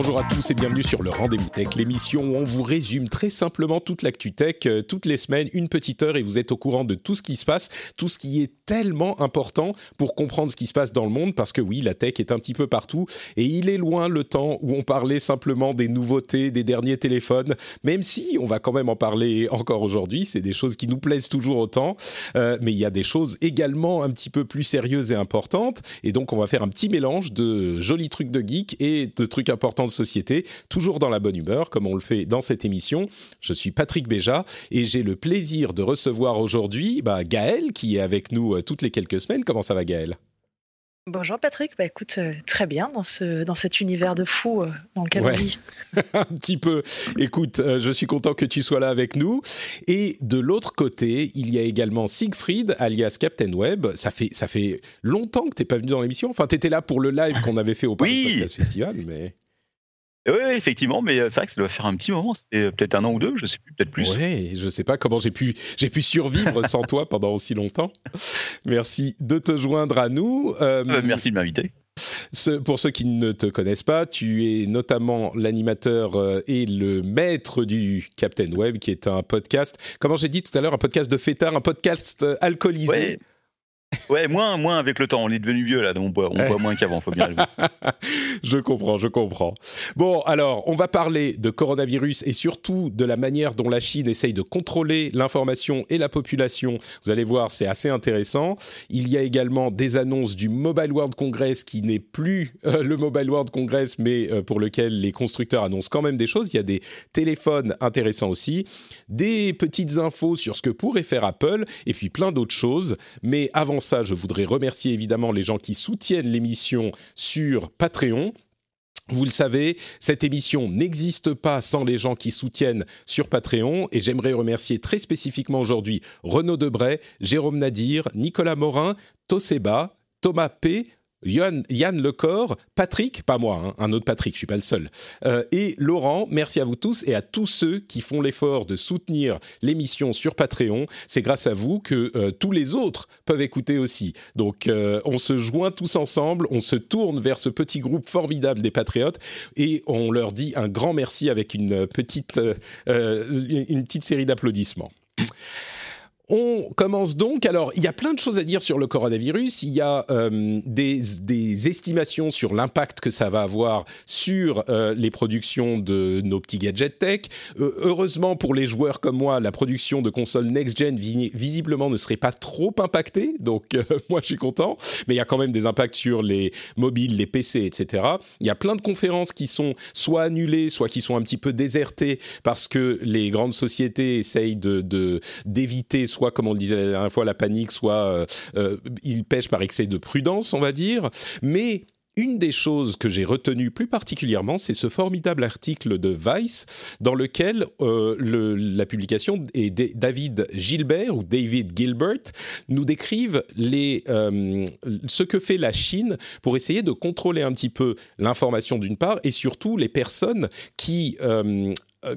Bonjour à tous et bienvenue sur le Rendez-vous Tech, l'émission où on vous résume très simplement toute l'actu tech, euh, toutes les semaines, une petite heure et vous êtes au courant de tout ce qui se passe, tout ce qui est tellement important pour comprendre ce qui se passe dans le monde parce que oui, la tech est un petit peu partout et il est loin le temps où on parlait simplement des nouveautés, des derniers téléphones, même si on va quand même en parler encore aujourd'hui, c'est des choses qui nous plaisent toujours autant, euh, mais il y a des choses également un petit peu plus sérieuses et importantes et donc on va faire un petit mélange de jolis trucs de geek et de trucs importants de société, toujours dans la bonne humeur, comme on le fait dans cette émission. Je suis Patrick Béja et j'ai le plaisir de recevoir aujourd'hui bah, Gaël, qui est avec nous euh, toutes les quelques semaines. Comment ça va, Gaël? Bonjour Patrick, bah écoute, euh, très bien dans, ce, dans cet univers de fou euh, dans lequel on vit. un petit peu. Écoute, je suis content que tu sois là avec nous. Et de l'autre côté, il y a également Siegfried, alias Captain Web. Ça fait, ça fait longtemps que tu n'es pas venu dans l'émission. Enfin, tu étais là pour le live qu'on avait fait au Paris Podcast Festival, mais... Oui, effectivement, mais euh, c'est vrai que ça doit faire un petit moment. C'était euh, peut-être un an ou deux, je sais plus, peut-être plus. Oui, je sais pas comment j'ai pu, j'ai pu survivre sans toi pendant aussi longtemps. Merci de te joindre à nous. Euh, merci de m'inviter. pour ceux qui ne te connaissent pas, tu es notamment l'animateur et le maître du Captain Web, qui est un podcast, comment j'ai dit tout à l'heure, un podcast de fêtard, un podcast alcoolisé. Ouais, moins, moins avec le temps. On est devenu vieux là, donc on boit, moins qu'avant. Faut bien. je comprends, je comprends. Bon, alors, on va parler de coronavirus et surtout de la manière dont la Chine essaye de contrôler l'information et la population. Vous allez voir, c'est assez intéressant. Il y a également des annonces du Mobile World Congress qui n'est plus euh, le Mobile World Congress, mais euh, pour lequel les constructeurs annoncent quand même des choses. Il y a des téléphones intéressants aussi, des petites infos sur ce que pourrait faire Apple et puis plein d'autres choses. Mais avant ça, je voudrais remercier évidemment les gens qui soutiennent l'émission sur Patreon. Vous le savez, cette émission n'existe pas sans les gens qui soutiennent sur Patreon et j'aimerais remercier très spécifiquement aujourd'hui Renaud Debray, Jérôme Nadir, Nicolas Morin, Toseba, Thomas P., Yann, Yann Lecor, Patrick, pas moi, hein, un autre Patrick, je suis pas le seul, euh, et Laurent. Merci à vous tous et à tous ceux qui font l'effort de soutenir l'émission sur Patreon. C'est grâce à vous que euh, tous les autres peuvent écouter aussi. Donc, euh, on se joint tous ensemble, on se tourne vers ce petit groupe formidable des patriotes et on leur dit un grand merci avec une petite, une petite série d'applaudissements. On commence donc. Alors, il y a plein de choses à dire sur le coronavirus. Il y a euh, des, estimations sur l'impact que ça va avoir sur euh, les productions de nos petits gadgets tech. Euh, heureusement pour les joueurs comme moi, la production de consoles next-gen visiblement ne serait pas trop impactée. Donc, moi, je suis content. Mais il y a quand même des impacts sur les mobiles, les PC, etc. Il y a plein de conférences qui sont soit annulées, soit qui sont un petit peu désertées parce que les grandes sociétés essayent de d'éviter soit, comme on le disait la dernière fois, la panique, soit euh, euh, il pêche par excès de prudence, on va dire. Mais une des choses que j'ai retenues plus particulièrement, c'est ce formidable article de Vice dans lequel euh, la publication et David Gilbert ou David Gilbert nous décrivent ce que fait la Chine pour essayer de contrôler un petit peu l'information d'une part et surtout les personnes qui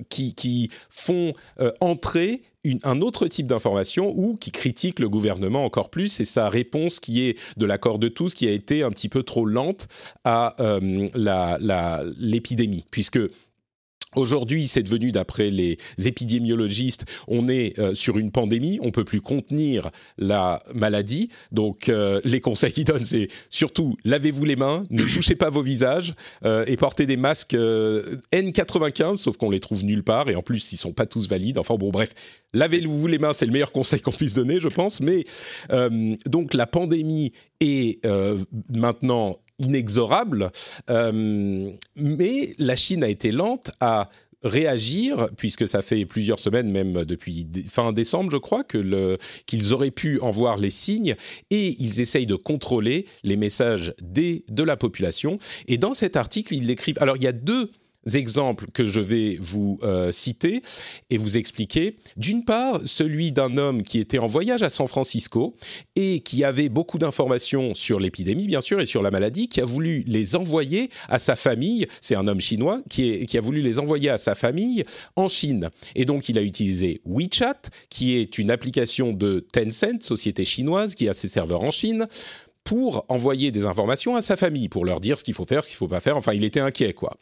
qui, font entrer un autre type d'information ou qui critique le gouvernement encore plus. Et sa réponse qui est de l'accord de tous qui a été un petit peu trop lente à euh, l'épidémie. Puisque Aujourd'hui, c'est devenu, d'après les épidémiologistes, on est euh, sur une pandémie, on peut plus contenir la maladie. Donc, euh, les conseils qu'ils donnent, c'est surtout lavez-vous les mains, ne touchez pas vos visages euh, et portez des masques N95, sauf qu'on les trouve nulle part et en plus, ils sont pas tous valides. Enfin bon, bref, lavez-vous les mains, c'est le meilleur conseil qu'on puisse donner, je pense. Mais donc, la pandémie est maintenant inexorable, euh, mais la Chine a été lente à réagir, puisque ça fait plusieurs semaines, même depuis fin décembre, je crois, que qu'ils auraient pu en voir les signes, et ils essayent de contrôler les messages des, de la population. Et dans cet article, ils l'écrivent. Alors, il y a deux exemples que je vais vous euh, citer et vous expliquer. D'une part, celui d'un homme qui était en voyage à San Francisco et qui avait beaucoup d'informations sur l'épidémie, bien sûr, et sur la maladie, qui a voulu les envoyer à sa famille. C'est un homme chinois qui, a voulu les envoyer à sa famille en Chine. Et donc, il a utilisé WeChat, qui est une application de Tencent, société chinoise, qui a ses serveurs en Chine pour envoyer des informations à sa famille, pour leur dire ce qu'il faut faire, ce qu'il ne faut pas faire. Enfin, il était inquiet, quoi.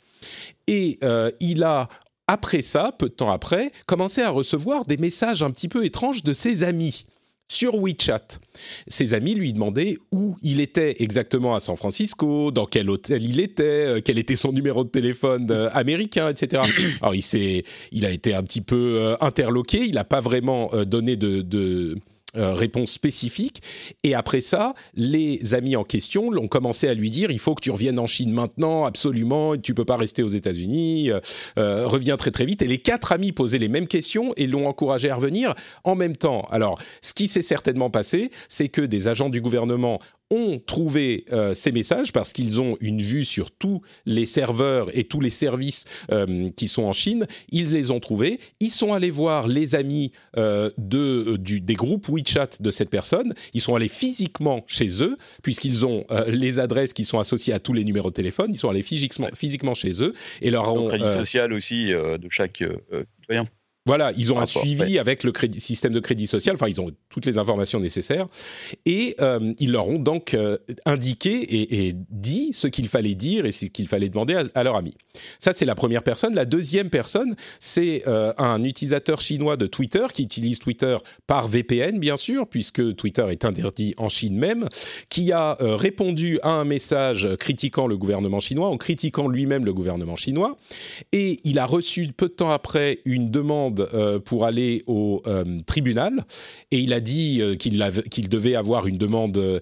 Et euh, il a, après ça, peu de temps après, commencé à recevoir des messages un petit peu étranges de ses amis sur WeChat. Ses amis lui demandaient où il était exactement à San Francisco, dans quel hôtel il était, euh, quel était son numéro de téléphone euh, américain, etc. Alors il, il a été un petit peu interloqué, il n'a pas vraiment donné de, de euh, réponse spécifique. Et après ça, les amis en question l'ont commencé à lui dire il faut que tu reviennes en Chine maintenant, absolument, tu peux pas rester aux États-Unis, euh, euh, reviens très très vite. Et les quatre amis posaient les mêmes questions et l'ont encouragé à revenir en même temps. Alors, ce qui s'est certainement passé, c'est que des agents du gouvernement ont trouvé euh, ces messages parce qu'ils ont une vue sur tous les serveurs et tous les services euh, qui sont en Chine. Ils les ont trouvés. Ils sont allés voir les amis euh, de, du, des groupes WeChat de cette personne. Ils sont allés physiquement chez eux puisqu'ils ont les adresses qui sont associées à tous les numéros de téléphone. Ils sont allés physiquement, physiquement chez eux et leur ont... crédit social aussi de chaque citoyen. Voilà, ils ont un suivi avec le crédit, système de crédit social, enfin ils ont toutes les informations nécessaires, et euh, ils leur ont donc euh, indiqué et, dit ce qu'il fallait dire et ce qu'il fallait demander à, à leur ami. Ça, c'est la première personne. La deuxième personne, c'est euh, un utilisateur chinois de Twitter qui utilise Twitter par VPN, bien sûr, puisque Twitter est interdit en Chine même, qui a répondu à un message critiquant le gouvernement chinois, en critiquant lui-même le gouvernement chinois, et il a reçu peu de temps après une demande euh, pour aller au euh, tribunal et il a dit euh, qu'il devait avoir une demande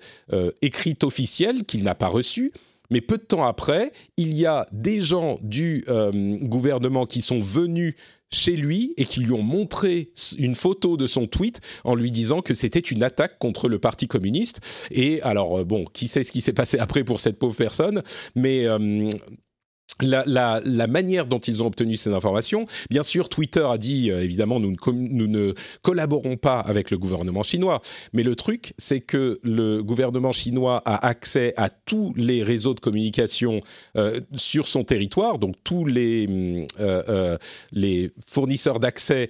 écrite officielle qu'il n'a pas reçue. Mais peu de temps après, il y a des gens du gouvernement qui sont venus chez lui et qui lui ont montré une photo de son tweet en lui disant que c'était une attaque contre le Parti communiste. Et alors, bon, qui sait ce qui s'est passé après pour cette pauvre personne, mais la, manière dont ils ont obtenu ces informations. Bien sûr, Twitter a dit, euh, évidemment, nous ne, collaborons pas avec le gouvernement chinois. Mais le truc, c'est que le gouvernement chinois a accès à tous les réseaux de communication euh, sur son territoire. Donc, tous les, euh, les fournisseurs d'accès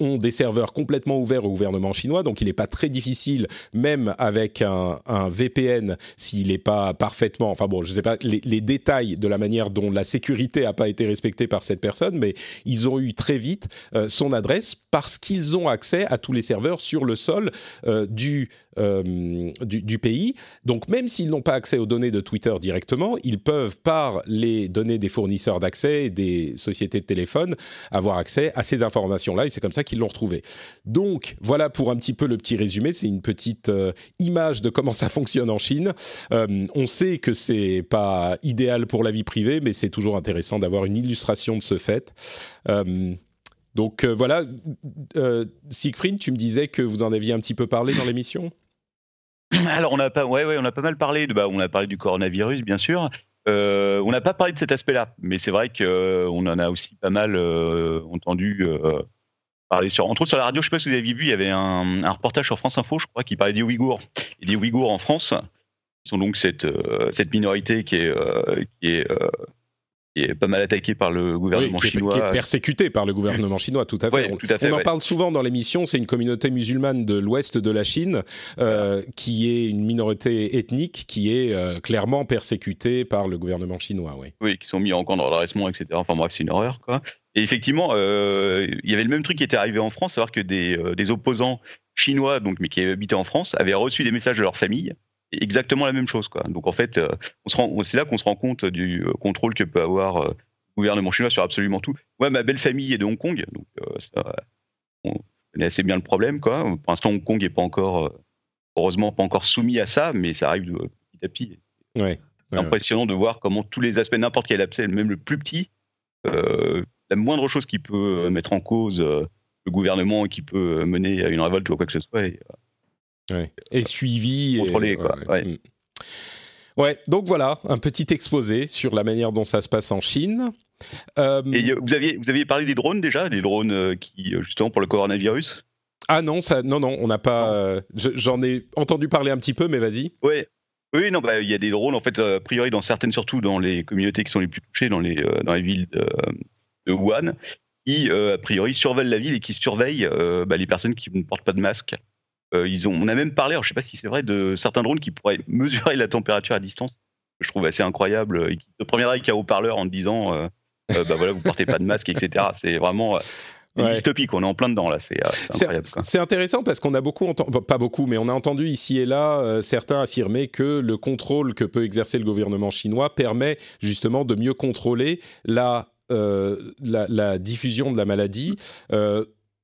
ont des serveurs complètement ouverts au gouvernement chinois. Donc, il n'est pas très difficile, même avec un, VPN, s'il n'est pas parfaitement... Enfin bon, je ne sais pas les détails de la manière dont la sécurité n'a pas été respectée par cette personne, mais ils ont eu très vite euh, son adresse parce qu'ils ont accès à tous les serveurs sur le sol euh, du, euh, du, pays. Donc même s'ils n'ont pas accès aux données de Twitter directement, ils peuvent par les données des fournisseurs d'accès et des sociétés de téléphone avoir accès à ces informations-là et c'est comme ça qu'ils l'ont retrouvé. Donc voilà pour un petit peu le petit résumé, c'est une petite image de comment ça fonctionne en Chine. on sait que c'est pas idéal pour la vie privée, mais c'est toujours intéressant d'avoir une illustration de ce fait. Euh, donc euh, voilà, euh, Siegfried, tu me disais que vous en aviez un petit peu parlé dans l'émission? alors on a pas, ouais, on a pas mal parlé de, bah, on a parlé du coronavirus bien sûr. on n'a pas parlé de cet aspect-là, mais c'est vrai qu'on en a aussi pas mal entendu parler sur, entre autres sur la radio. Je sais pas si vous avez vu, il y avait un, reportage sur France Info, je crois, qui parlait des Ouïghours et des Ouïghours en France, qui sont donc cette minorité qui est qui est pas mal attaqué par le gouvernement chinois. Qui est persécuté par le gouvernement chinois, tout à fait. on, en parle souvent dans l'émission, c'est une communauté musulmane de l'ouest de la Chine euh, qui est une minorité ethnique qui est euh, clairement persécutée par le gouvernement chinois. Oui, oui qui sont mis en camp de redressement, etc. Enfin bref, c'est une horreur. Quoi. Et effectivement, euh, il y avait le même truc qui était arrivé en France, savoir que des, des opposants chinois, donc, mais qui habitaient en France, avaient reçu des messages de leur famille exactement la même chose. Quoi. Donc en fait, euh, c'est là qu'on se rend compte du euh, contrôle que peut avoir euh, le gouvernement chinois sur absolument tout. Moi, ma belle famille est de Hong Kong, donc ça, on connaît assez bien le problème. Quoi. Pour l'instant, Hong Kong n'est pas encore, heureusement, pas encore soumis à ça, mais ça arrive petit à petit. Ouais. C'est impressionnant de voir comment tous les aspects, n'importe quel aspect, même le plus petit, la moindre chose qui peut mettre en cause le gouvernement et qui peut mener à une révolte ou quoi que ce soit. Et, et suivi. Contrôlé, quoi. Mm. Ouais, donc voilà, un petit exposé sur la manière dont ça se passe en Chine. Euh, Et vous aviez, vous aviez parlé des drones déjà, des drones euh, qui, euh, justement, pour le coronavirus? Ah non, ça, non, non, on n'a pas. J'en ai entendu parler un petit peu, mais vas-y. Ouais. Oui, non, bah, il y a des drones, en fait, a priori, dans certaines, surtout dans les communautés qui sont les plus touchées, dans les, dans les villes de, de Wuhan, qui, a priori, surveillent la ville et qui surveillent bah, les personnes qui ne portent pas de masque. Euh, ils ont, on a même parlé, alors je ne sais pas si c'est vrai, de certains drones qui pourraient mesurer la température à distance. je trouve assez incroyable. Et qui te première avec un haut-parleur en te disant, euh, euh, bah voilà, vous portez pas de masque, etc. C'est vraiment une dystopie, on est en plein dedans là, c'est incroyable. C'est intéressant parce qu'on a beaucoup entendu, pas beaucoup, mais on a entendu ici et là certains affirmer que le contrôle que peut exercer le gouvernement chinois permet justement de mieux contrôler la, la, la, diffusion de la maladie.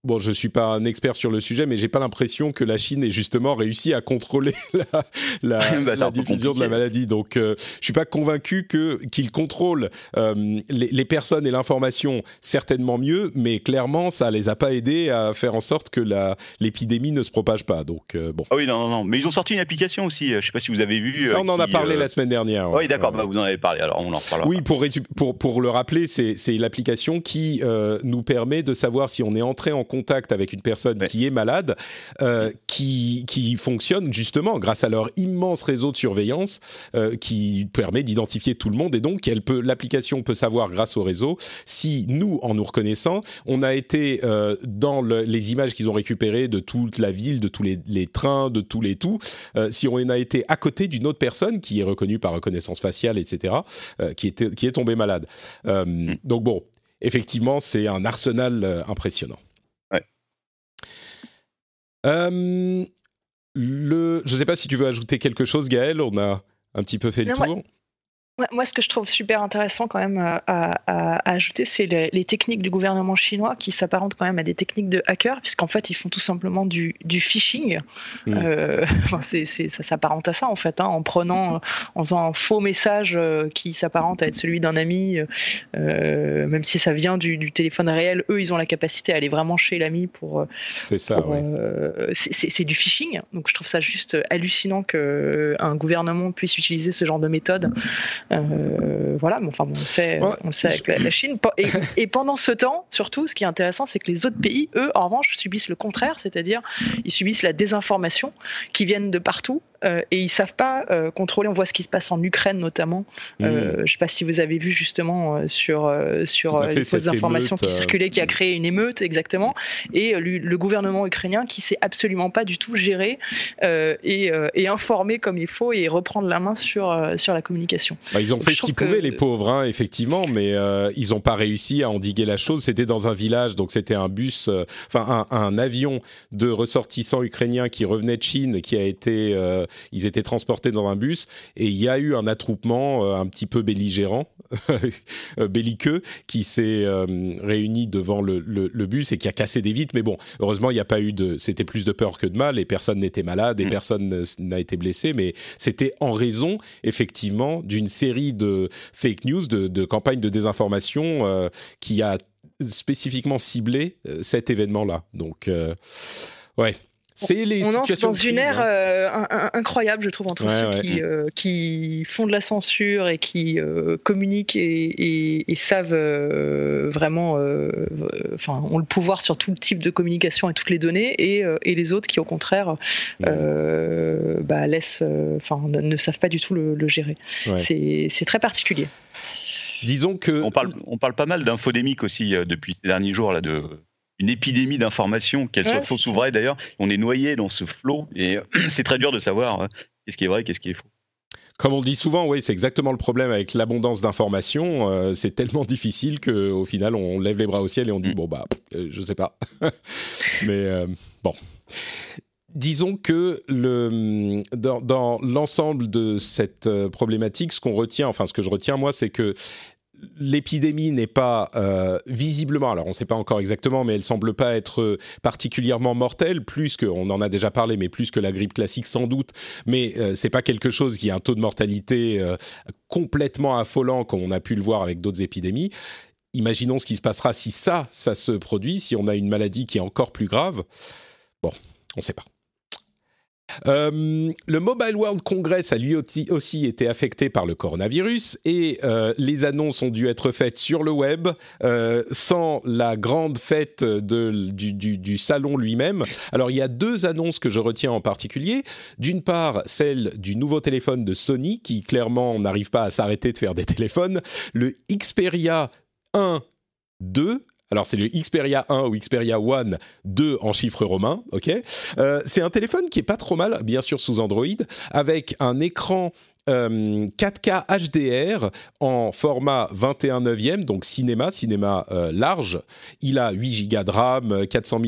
Bon, je suis pas un expert sur le sujet, mais j'ai pas l'impression que la Chine ait justement réussi à contrôler la, la, bah, diffusion de la maladie. Donc, euh, je suis pas convaincu que qu'il contrôle euh, les, les, personnes et l'information certainement mieux, mais clairement, ça les a pas aidés à faire en sorte que l'épidémie ne se propage pas. Donc, euh, bon. Ah oui, non, non, non. Mais ils ont sorti une application aussi. Je sais pas si vous avez vu. Ça, on en a parlé la semaine dernière. Oui, d'accord. Bah, vous en avez parlé. Alors, on en reparlera. Oui, pour pour pour le rappeler, c'est c'est l'application qui nous permet de savoir si on est entré en contact avec une personne qui est malade, euh, qui, qui fonctionne justement grâce à leur immense réseau de surveillance euh, qui permet d'identifier tout le monde et donc elle peut, l'application peut savoir grâce au réseau si nous, en nous reconnaissant, on a été euh, dans les images qu'ils ont récupérées de toute la ville, de tous les, les trains, de tous les tout, si on a été à côté d'une autre personne qui est reconnue par reconnaissance faciale, etc., qui, était, qui est tombée malade. Mm. Donc bon, effectivement, c'est un arsenal impressionnant. Le, je ne sais pas si tu veux ajouter quelque chose, Gaël. On a un petit peu fait le tour. Moi, ce que je trouve super intéressant quand même euh, à, ajouter, c'est les, techniques du gouvernement chinois qui s'apparentent quand même à des techniques de hackers, puisqu'en fait, ils font tout simplement du, phishing. Mm. Euh, ça s'apparente à ça, en fait, hein, en prenant, en faisant un faux message euh, qui s'apparente à être celui d'un ami, même si ça vient du, téléphone réel, eux, ils ont la capacité à aller vraiment chez l'ami pour. c'est ça, C'est du phishing. Donc, je trouve ça juste hallucinant qu'un gouvernement puisse utiliser ce genre de méthode. Euh, voilà, mais enfin, on sait, on sait avec la, Chine. Et, pendant ce temps, surtout, ce qui est intéressant, c'est que les autres pays, eux, en revanche, subissent le contraire, c'est-à-dire ils subissent la désinformation qui viennent de partout euh, et ils savent pas euh, contrôler. On voit ce qui se passe en Ukraine notamment. Mm. je ne sais pas si vous avez vu justement sur sur les fausses informations qui circulaient, qui a créé une émeute exactement, et le, gouvernement ukrainien qui sait absolument pas du tout gérer et, et, informer comme il faut et reprendre la main sur sur la communication. Bah, ils ont fait ce qu'ils pouvaient, les pauvres, hein, effectivement, mais ils n'ont pas réussi à endiguer la chose. C'était dans un village, donc c'était un bus, enfin un, un, avion de ressortissants ukrainiens qui revenait de Chine, qui a été ils étaient transportés dans un bus et il y a eu un attroupement euh, un petit peu belligérant, euh, belliqueux, qui s'est euh, réuni devant le, bus et qui a cassé des vitres. Mais bon, heureusement, il n'y a pas eu de. C'était plus de peur que de mal et personne n'était malade et mm. personne n'a été blessé. Mais c'était en raison, effectivement, d'une série de fake news, de, campagnes de désinformation qui a spéciquement ciblé cet événement-là. Donc, ouais, c'est les on entre dans une ère hein. euh, incroyable, je trouve, entre ceux Qui, euh, qui, font de la censure et qui euh, communiquent et, savent vraiment, enfin, ont le pouvoir sur tout le type de communication et toutes les données, et, les autres qui, au contraire, bah, laissent, enfin, ne, savent pas du tout le, gérer. C'est très particulier. Disons que on parle, on parle pas mal d'infodémique aussi depuis ces derniers jours là de une épidémie d'informations, qu'elles soient fausses ou vraies d'ailleurs. On est noyé dans ce flot et c'est très dur de savoir hein, qu'est-ce qui est vrai, qu'est-ce qui est faux. Comme on dit souvent, oui, c'est exactement le problème avec l'abondance d'informations. Euh, c'est tellement difficile qu'au final, on lève les bras au ciel et on dit mm. bon bah, euh, je sais pas. Mais euh, bon. Disons que le, dans, dans l'ensemble de cette problématique, ce qu'on retient, enfin ce que je retiens moi, c'est que l'épidémie n'est pas euh, visiblement, alors on ne sait pas encore exactement, mais elle semble pas être particulièrement mortelle, plus que, on en a déjà parlé, mais plus que la grippe classique sans doute, mais euh, c'est pas quelque chose qui a un taux de mortalité euh, complètement affolant comme on a pu le voir avec d'autres épidémies imaginons ce qui se passera si ça, ça se produit, si on a une maladie qui est encore plus grave. Bon, on ne sait pas. Euh, le Mobile World Congress a lui aussi, été affecté par le coronavirus et euh, les annonces ont dû être faites sur le web euh, sans la grande fête du, du, salon lui-même. Alors il y a deux annonces que je retiens en particulier. D'une part, celle du nouveau téléphone de Sony qui clairement n'arrive pas à s'arrêter de faire des téléphones, le Xperia 1 2 alors c'est le Xperia 1 ou Xperia One 2 en chiffres romains, ok. Euh, c'est un téléphone qui est pas trop mal, bien sûr sous Android, avec un écran 4K euh, HDR en format 21 neuvième, donc cinéma, cinéma euh, large. Il a 8 Go de RAM, 400 mAh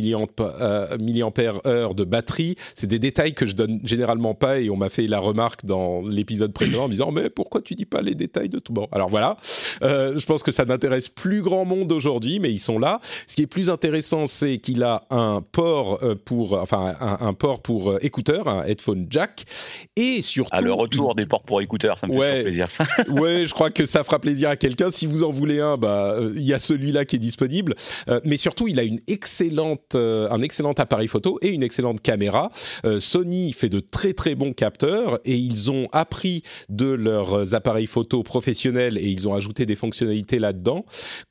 de batterie. C'est des détails que je donne généralement pas et on m'a fait la remarque dans l'épisode précédent en me disant mais pourquoi tu dis pas les détails de tout? Bon. Alors voilà, euh, je pense que ça n'intéresse plus grand monde aujourd'hui, mais ils sont là. Ce qui est plus intéressant, c'est qu'il a un port pour, enfin un, port pour écouteur, un headphone jack, et surtout à le retour des ports pour écouteurs, ça me fait plaisir ça. ouais, je crois que ça fera plaisir à quelqu'un. Si vous en voulez un, bah euh, il y a celui-là qui est disponible. Euh, mais surtout, il a une excellente, euh, un excellent appareil photo et une excellente caméra. Sony fait de très très bons capteurs et ils ont appris de leurs appareils photo professionnels et ils ont ajouté des fonctionnalités là-dedans,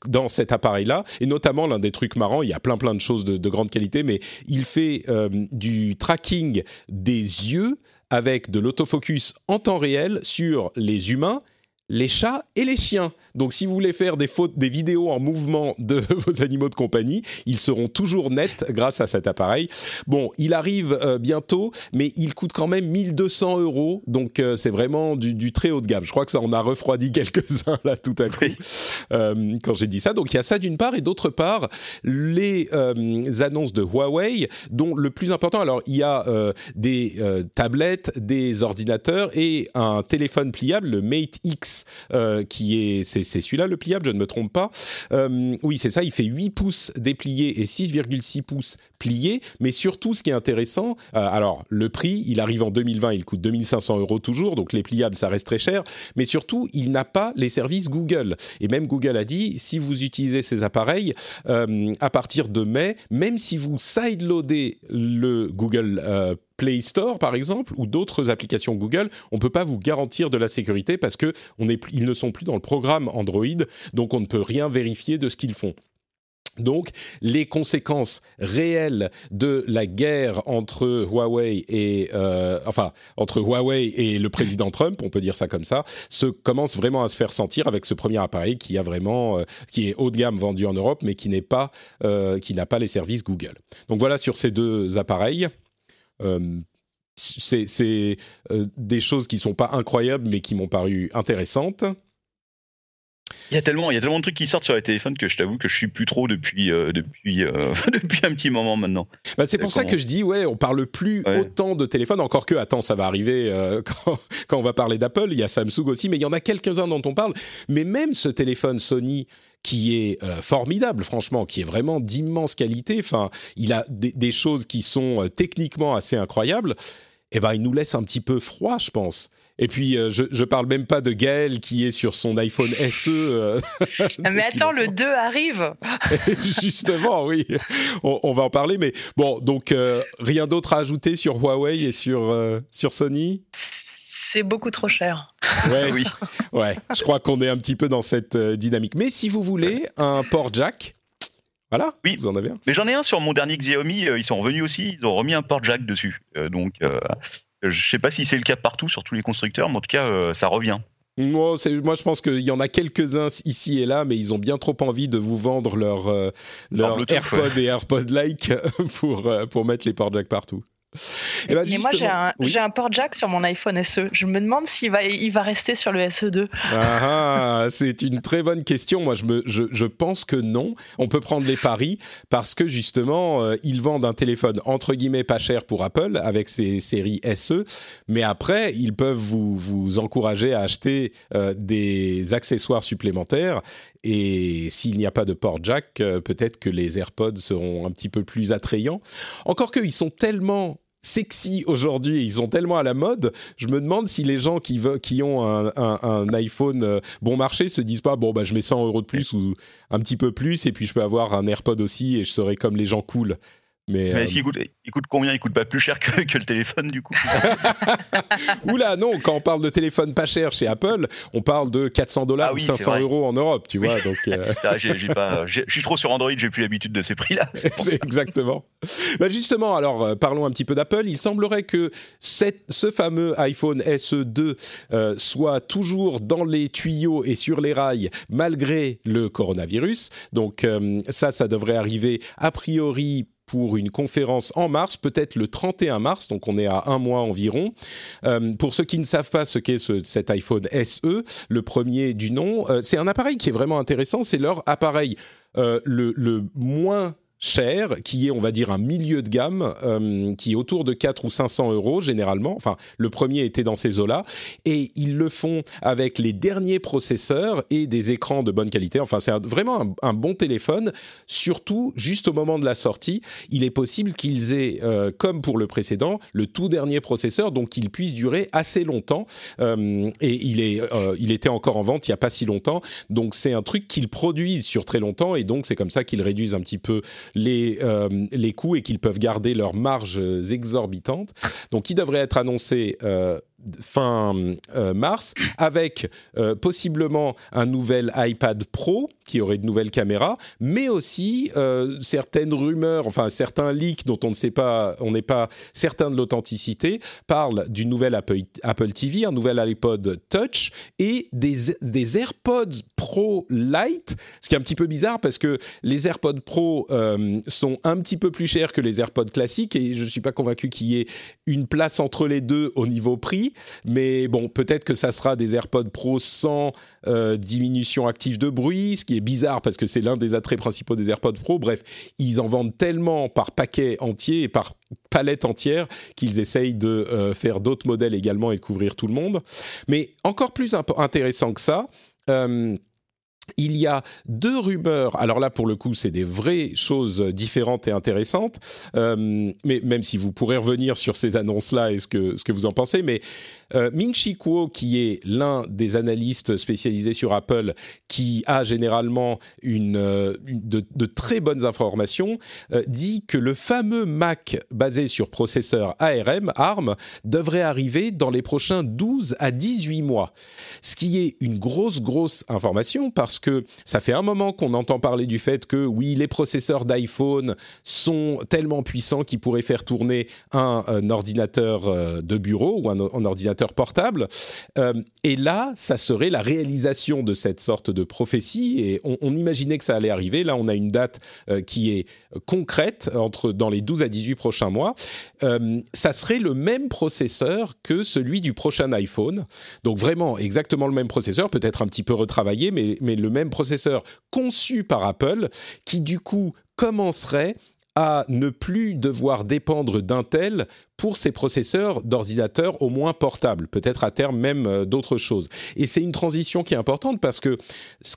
dans cet appareil-là. Et notamment l'un des trucs marrants, il y a plein plein de choses de, de grande qualité, mais il fait du tracking des yeux avec de l'autofocus en temps réel sur les humains les chats et les chiens. Donc si vous voulez faire des, fautes, des vidéos en mouvement de vos animaux de compagnie, ils seront toujours nets grâce à cet appareil. Bon, il arrive euh, bientôt, mais il coûte quand même 1200 euros, donc euh, c'est vraiment du, très haut de gamme. Je crois que ça en a refroidi quelques-uns là tout à coup euh, quand j'ai dit ça. Donc il y a ça d'une part, et d'autre part, les annonces de Huawei, dont le plus important, alors il y a des tablettes, des ordinateurs et un téléphone pliable, le Mate X euh, qui est, c'est, celui-là le pliable, je ne me trompe pas. Euh, oui, c'est ça, il fait 8 pouces dépliés et 6,6 pouces pliés. Mais surtout, ce qui est intéressant, euh, alors le prix, il arrive en 2020, il coûte 2500 euros toujours, donc les pliables, ça reste très cher. Mais surtout, il n'a pas les services Google. Et même Google a dit, si vous utilisez ces appareils, à partir de mai, même si vous sideloadez le Google Play Store, par exemple, ou d'autres applications Google, on ne peut pas vous garantir de la sécurité parce que ils ne sont plus dans le programme Android, donc on ne peut rien vérifier de ce qu'ils font. Donc, les conséquences réelles de la guerre entre Huawei et euh, enfin entre Huawei et le président Trump, on peut dire ça comme ça, se commencent vraiment à se faire sentir avec ce premier appareil qui a vraiment euh, qui est haut de gamme vendu en Europe, mais qui n'est pas euh, qui n'a pas les services Google. Donc voilà sur ces deux appareils. Euh, c'est euh, des choses qui sont pas incroyables, mais qui m'ont paru intéressantes. Il y, a tellement, il y a tellement de trucs qui sortent sur les téléphones que je t'avoue que je suis plus trop depuis, euh, depuis, depuis un petit moment maintenant. Bah c'est pour ça que je dis, ouais, on parle plus autant de téléphones, encore que, attends, ça va arriver quand, quand, on va parler d'Apple, il y a Samsung aussi, mais il y en a quelques-uns dont on parle. Mais même ce téléphone Sony qui est euh, formidable, franchement, qui est vraiment d'immense qualité. Enfin, il a des, choses qui sont euh, techniquement assez incroyables. Eh ben, il nous laisse un petit peu froid, je pense. Et puis, euh, je, je parle même pas de Gaël qui est sur son iPhone SE. mais attends, le 2 arrive. Justement, oui. On, va en parler. Mais bon, donc, rien d'autre à ajouter sur Huawei et sur, sur Sony? C'est beaucoup trop cher. Ouais, oui. Ouais, je crois qu'on est un petit peu dans cette euh, dynamique. Mais si vous voulez un port jack, voilà, oui. vous en avez un. Mais j'en ai un sur mon dernier Xiaomi, euh, ils sont revenus aussi, ils ont remis un port jack dessus. Euh, donc, je ne sais pas si c'est le cas partout sur tous les constructeurs, mais en tout cas, ça revient. Moi, moi, je pense qu'il y en a quelques-uns ici et là, mais ils ont bien trop envie de vous vendre leur, leur, AirPod et AirPod-like pour, pour mettre les ports jack partout. Et ben, mais moi, j'ai un, port jack sur mon iPhone SE. Je me demande s'il va, il va rester sur le SE2. Ah, c'est une très bonne question. Moi, je, me, je, je, pense que non. On peut prendre les paris parce que justement, euh, ils vendent un téléphone entre guillemets pas cher pour Apple avec ses séries SE. Mais après, ils peuvent vous, vous encourager à acheter euh, des accessoires supplémentaires et s'il n'y a pas de port jack, euh, peut-être que les AirPods seront un petit peu plus attrayants. Encore qu'ils sont tellement sexy aujourd'hui, ils sont tellement à la mode, je me demande si les gens qui, veulent, qui ont un, iPhone euh, bon marché se disent pas, bon, bah, je mets 100 euros de plus ou un petit peu plus, et puis je peux avoir un AirPod aussi, et je serai comme les gens cool. Mais, est-ce euh, qu'il coûte, il coûte combien? Il coûte pas plus cher que, que le téléphone du coup Oula, non, quand on parle de téléphone pas cher chez Apple, on parle de 400 dollars ah ou 500 euros en Europe, tu vois. Donc, euh... je suis trop sur Android, j'ai plus l'habitude de ces prix-là. C'est exactement. bah justement, alors euh, parlons un petit peu d'Apple. Il semblerait que cette, ce fameux iPhone SE2 euh, soit toujours dans les tuyaux et sur les rails malgré le coronavirus. Donc ça, ça devrait arriver a priori pour une conférence en mars, peut-être le 31 mars, donc on est à un mois environ. Euh, pour ceux qui ne savent pas ce qu'est cet iPhone SE, le premier du nom, euh, c'est un appareil qui est vraiment intéressant, c'est leur appareil euh, le, le, moins cher, qui est, on va dire, un milieu de gamme, euh, qui est autour de 4 ou 500 euros généralement. Enfin, le premier était dans ces eaux-là. Et ils le font avec les derniers processeurs et des écrans de bonne qualité. Enfin, c'est vraiment un, bon téléphone. Surtout, juste au moment de la sortie, il est possible qu'ils aient, euh, comme pour le précédent, le tout dernier processeur, donc qu'il puisse durer assez longtemps. Euh, et il, est, il était encore en vente il n'y a pas si longtemps. Donc, c'est un truc qu'ils produisent sur très longtemps. Et donc, c'est comme ça qu'ils réduisent un petit peu les, euh, les coûts et qu'ils peuvent garder leurs marges exorbitantes. Donc, il devrait être annoncé euh, fin euh, mars, avec euh, possiblement un nouvel iPad Pro qui aurait de nouvelles caméras, mais aussi euh, certaines rumeurs, enfin certains leaks dont on ne sait pas, on n'est pas certain de l'authenticité, parlent d'une nouvelle Apple, Apple, TV, un nouvel iPod Touch et des, des, AirPods Pro Lite, ce qui est un petit peu bizarre parce que les AirPods Pro sont un petit peu plus chers que les AirPods classiques et je ne suis pas convaincu qu'il y ait une place entre les deux au niveau prix. Mais bon, peut-être que ça sera des AirPods Pro sans euh, diminution active de bruit, ce qui est bizarre parce que c'est l'un des attraits principaux des AirPods Pro. Bref, ils en vendent tellement par paquet entier et par palette entière qu'ils essayent de euh, faire d'autres modèles également et de couvrir tout le monde. Mais encore plus intéressant que ça, euh, il y a deux rumeurs. Alors là, pour le coup, c'est des vraies choses différentes et intéressantes. Euh, mais même si vous pourrez revenir sur ces annonces-là et ce que, ce que vous en pensez, mais euh, Ming Chi Kuo, qui est l'un des analystes spécialisés sur Apple, qui a généralement une, euh, de, très bonnes informations, euh, dit que le fameux Mac basé sur processeur ARM, ARM, devrait arriver dans les prochains 12 à 18 mois. Ce qui est une grosse, grosse information parce que ça fait un moment qu'on entend parler du fait que oui, les processeurs d'iPhone sont tellement puissants qu'ils pourraient faire tourner un, ordinateur de bureau ou un ordinateur portable. Euh, et là, ça serait la réalisation de cette sorte de prophétie. Et on, imaginait que ça allait arriver. Là, on a une date euh, qui est concrète entre dans les 12 à 18 prochains mois. Euh, ça serait le même processeur que celui du prochain iPhone. Donc vraiment exactement le même processeur, peut-être un petit peu retravaillé, mais, mais le même processeur conçu par Apple, qui du coup commencerait à ne plus devoir dépendre d'Intel pour ses processeurs d'ordinateurs au moins portables, peut-être à terme même euh, d'autres choses. Et c'est une transition qui est importante parce que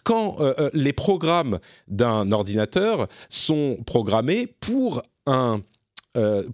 quand euh, euh, les programmes d'un ordinateur sont programmés pour un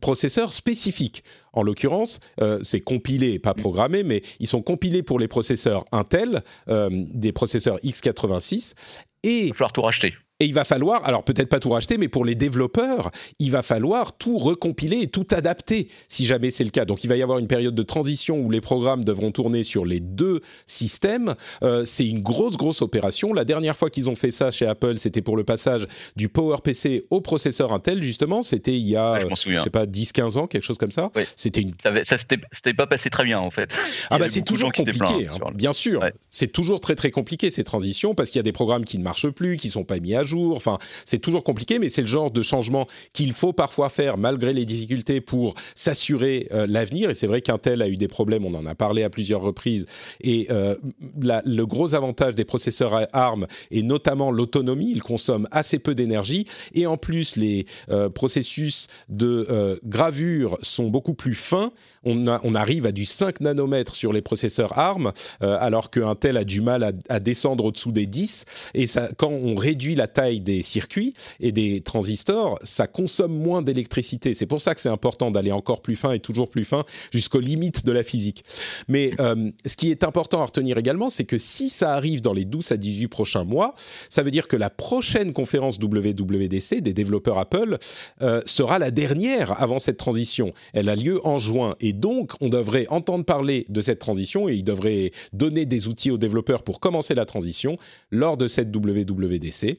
processeur spécifique. En l'occurrence, c'est compilé, pas programmé, mais ils sont compilés pour les processeurs Intel, des processeurs x86. Et il va falloir tout racheter. Et il va falloir, alors peut-être pas tout racheter, mais pour les développeurs, il va falloir tout recompiler et tout adapter si jamais c'est le cas. Donc il va y avoir une période de transition où les programmes devront tourner sur les deux systèmes. Euh, c'est une grosse, grosse opération. La dernière fois qu'ils ont fait ça chez Apple, c'était pour le passage du PowerPC au processeur Intel, justement. C'était il y a, je, sais pas, 10-15 ans, quelque chose comme ça. C'était une... Ça, s'était pas passé très bien, en fait. Ah bah c'est toujours compliqué, hein, bien sûr. C'est toujours très, très compliqué ces transitions parce qu'il y a des programmes qui ne marchent plus, qui sont pas mis à jour Enfin, c'est toujours compliqué, mais c'est le genre de changement qu'il faut parfois faire malgré les difficultés pour s'assurer euh, l'avenir. Et c'est vrai qu'Intel a eu des problèmes, on en a parlé à plusieurs reprises. Et euh, le gros avantage des processeurs ARM est notamment l'autonomie. Ils consomment assez peu d'énergie. Et en plus, les euh, processus de gravure sont beaucoup plus fins. On, on, arrive à du 5 nanomètres sur les processeurs ARM, alors qu'Intel a du mal à, à descendre au-dessous des 10. Et ça, quand on réduit la taille des circuits et des transistors, ça consomme moins d'électricité. C'est pour ça que c'est important d'aller encore plus fin et toujours plus fin jusqu'aux limites de la physique. Mais euh, ce qui est important à retenir également, c'est que si ça arrive dans les 12 à 18 prochains mois, ça veut dire que la prochaine conférence WWDC des développeurs Apple euh, sera la dernière avant cette transition. Elle a lieu en juin et donc on devrait entendre parler de cette transition et ils devraient donner des outils aux développeurs pour commencer la transition lors de cette WWDC.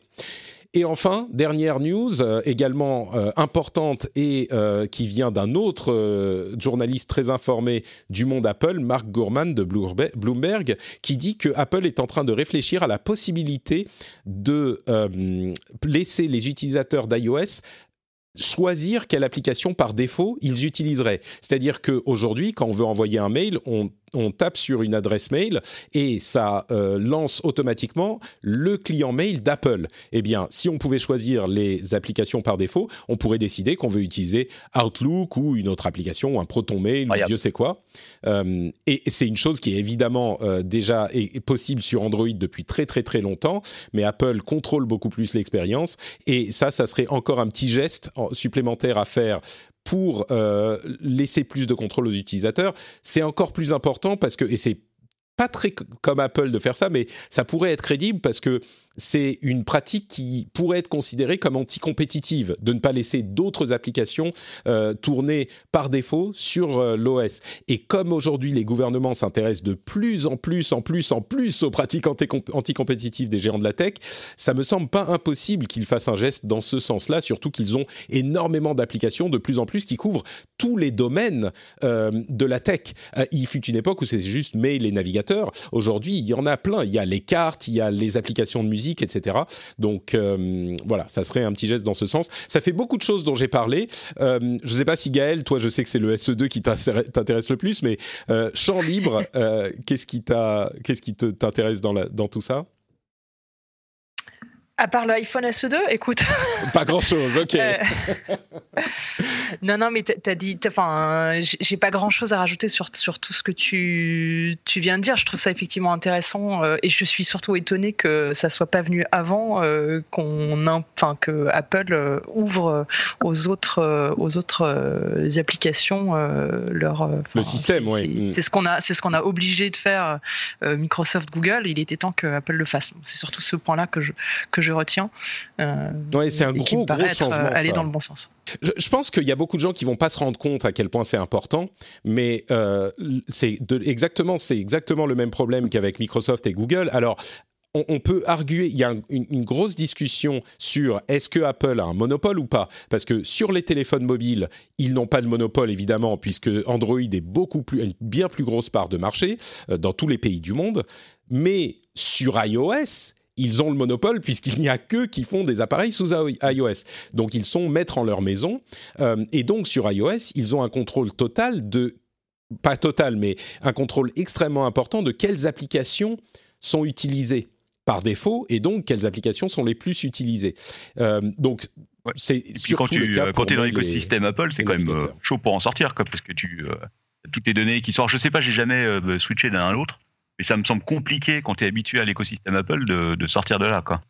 Et enfin, dernière news euh, également euh, importante et euh, qui vient d'un autre journaliste très informé du monde Apple, Mark Gurman de Bloomberg, qui dit que Apple est en train de réfléchir à la possibilité de laisser les utilisateurs d'iOS choisir quelle application par défaut ils utiliseraient. C'est-à-dire qu'aujourd'hui, quand on veut envoyer un mail, on on tape sur une adresse mail et ça euh, lance automatiquement le client mail d'Apple. Eh bien, si on pouvait choisir les applications par défaut, on pourrait décider qu'on veut utiliser Outlook ou une autre application, ou un Proton Mail, ou Dieu sait quoi. Euh, et c'est une chose qui est évidemment euh, déjà possible sur Android depuis très très très longtemps, mais Apple contrôle beaucoup plus l'expérience. Et ça, ça serait encore un petit geste supplémentaire à faire pour euh, laisser plus de contrôle aux utilisateurs. C'est encore plus important parce que, et c'est pas très comme Apple de faire ça, mais ça pourrait être crédible parce que c'est une pratique qui pourrait être considérée comme anticompétitive, de ne pas laisser d'autres applications euh, tourner par défaut sur euh, l'OS. Et comme aujourd'hui les gouvernements s'intéressent de plus en plus, en plus, en plus aux pratiques anticompétitives des géants de la tech, ça me semble pas impossible qu'ils fassent un geste dans ce sens-là, surtout qu'ils ont énormément d'applications de plus en plus qui couvrent tous les domaines euh, de la tech. il fut une époque où c'était juste mail et navigateur. Aujourd'hui, il y en a plein. Il y a les cartes, il y a les applications de musique etc. Donc euh, voilà, ça serait un petit geste dans ce sens. Ça fait beaucoup de choses dont j'ai parlé. Euh, je ne sais pas si Gaël, toi, je sais que c'est le SE2 qui t'intéresse le plus, mais euh, champ libre, qu'est-ce qui t'intéresse dans tout ça? À part l'iPhone SE2, écoute. Pas grand-chose, ok. Euh, non, non, mais t'as dit, enfin, j'ai pas grand-chose à rajouter sur, sur tout ce que tu, tu viens de dire. Je trouve ça effectivement intéressant euh, et je suis surtout étonné que ça soit pas venu avant euh, qu'on, enfin, que Apple ouvre aux autres, aux autres applications leur. Le système, oui. C'est ce qu'on a, c'est ce qu'on a obligé de faire Microsoft, Google. Il était temps que Apple le fasse. C'est surtout ce point-là que je que je retiens. Euh, c'est un gros, gros changement. Euh, aller dans le bon sens. Je, pense qu'il y a beaucoup de gens qui vont pas se rendre compte à quel point c'est important, mais euh, c'est exactement, c'est exactement le même problème qu'avec Microsoft et Google. Alors, on, peut arguer, il y a une, grosse discussion sur est-ce que Apple a un monopole ou pas Parce que sur les téléphones mobiles, ils n'ont pas de monopole évidemment, puisque Android est beaucoup plus, une bien plus grosse part de marché dans tous les pays du monde. Mais sur iOS, ils ont le monopole puisqu'il n'y a qu'eux qui font des appareils sous iOS. Donc ils sont maîtres en leur maison. Euh, et donc sur iOS, ils ont un contrôle total de... Pas total, mais un contrôle extrêmement important de quelles applications sont utilisées par défaut et donc quelles applications sont les plus utilisées. Euh, donc c'est quand tu le cas quand es dans l'écosystème Apple, c'est quand même euh, chaud pour en sortir, quoi, parce que tu toutes les données qui sortent. Je sais pas, j'ai jamais switché d'un à l'autre. Mais ça me semble compliqué quand tu es habitué à l'écosystème Apple de, sortir de là. Quoi.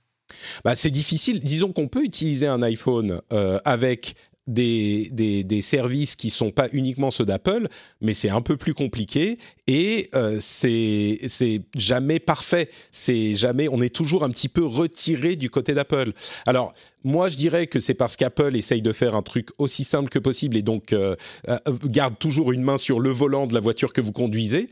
Bah, c'est difficile. Disons qu'on peut utiliser un iPhone euh, avec des, des, services qui sont pas uniquement ceux d'Apple, mais c'est un peu plus compliqué et euh, c'est c'est jamais parfait. C'est jamais, on est toujours un petit peu retiré du côté d'Apple. Alors moi, je dirais que c'est parce qu'Apple essaye de faire un truc aussi simple que possible et donc euh, euh, garde toujours une main sur le volant de la voiture que vous conduisez.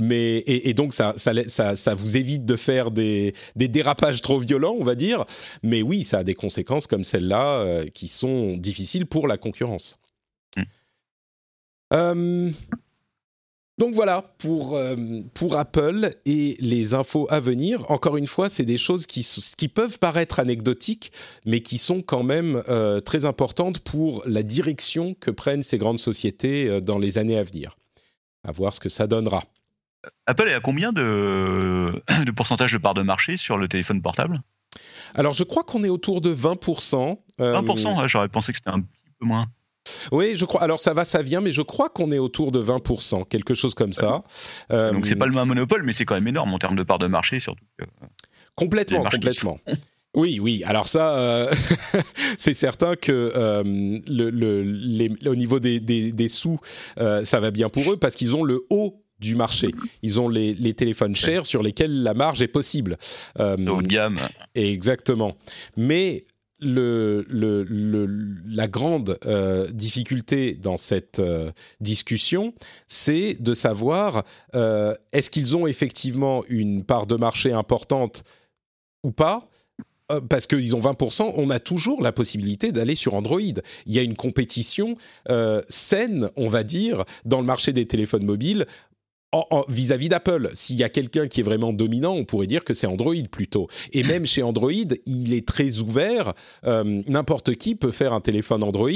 Mais et, donc ça, ça, ça, ça, vous évite de faire des, des, dérapages trop violents, on va dire. Mais oui, ça a des conséquences comme celle-là euh, qui sont difficiles pour la concurrence. Mmh. Donc voilà pour, euh, pour Apple et les infos à venir. Encore une fois, c'est des choses qui, qui peuvent paraître anecdotiques, mais qui sont quand même euh, très importantes pour la direction que prennent ces grandes sociétés euh, dans les années à venir. À voir ce que ça donnera. Apple est à combien de, de pourcentage de part de marché sur le téléphone portable? Alors je crois qu'on est autour de 20%. 20% J'aurais pensé que c'était un petit peu moins. Oui, je crois. Alors ça va, ça vient, mais je crois qu'on est autour de 20%, quelque chose comme ça. Euh, Donc c'est pas le même monopole, mais c'est quand même énorme en termes de part de marché, surtout. complètement, complètement. Oui, oui. Alors ça, euh, c'est certain que euh, le, au niveau des, des, sous, euh, ça va bien pour eux parce qu'ils ont le haut du marché. Ils ont les, les téléphones chers sur lesquels la marge est possible. Euh, haut de gamme. Exactement. Mais la grande difficulté dans cette discussion, c'est de savoir est-ce qu'ils ont effectivement une part de marché importante ou pas? Euh, parce qu'ils ont 20%, on a toujours la possibilité d'aller sur Android. Il y a une compétition euh, saine, on va dire, dans le marché des téléphones mobiles vis-à-vis d'Apple. S'il y a quelqu'un qui est vraiment dominant, on pourrait dire que c'est Android plutôt. Et même chez Android, il est très ouvert. Euh, n'importe qui peut faire un téléphone Android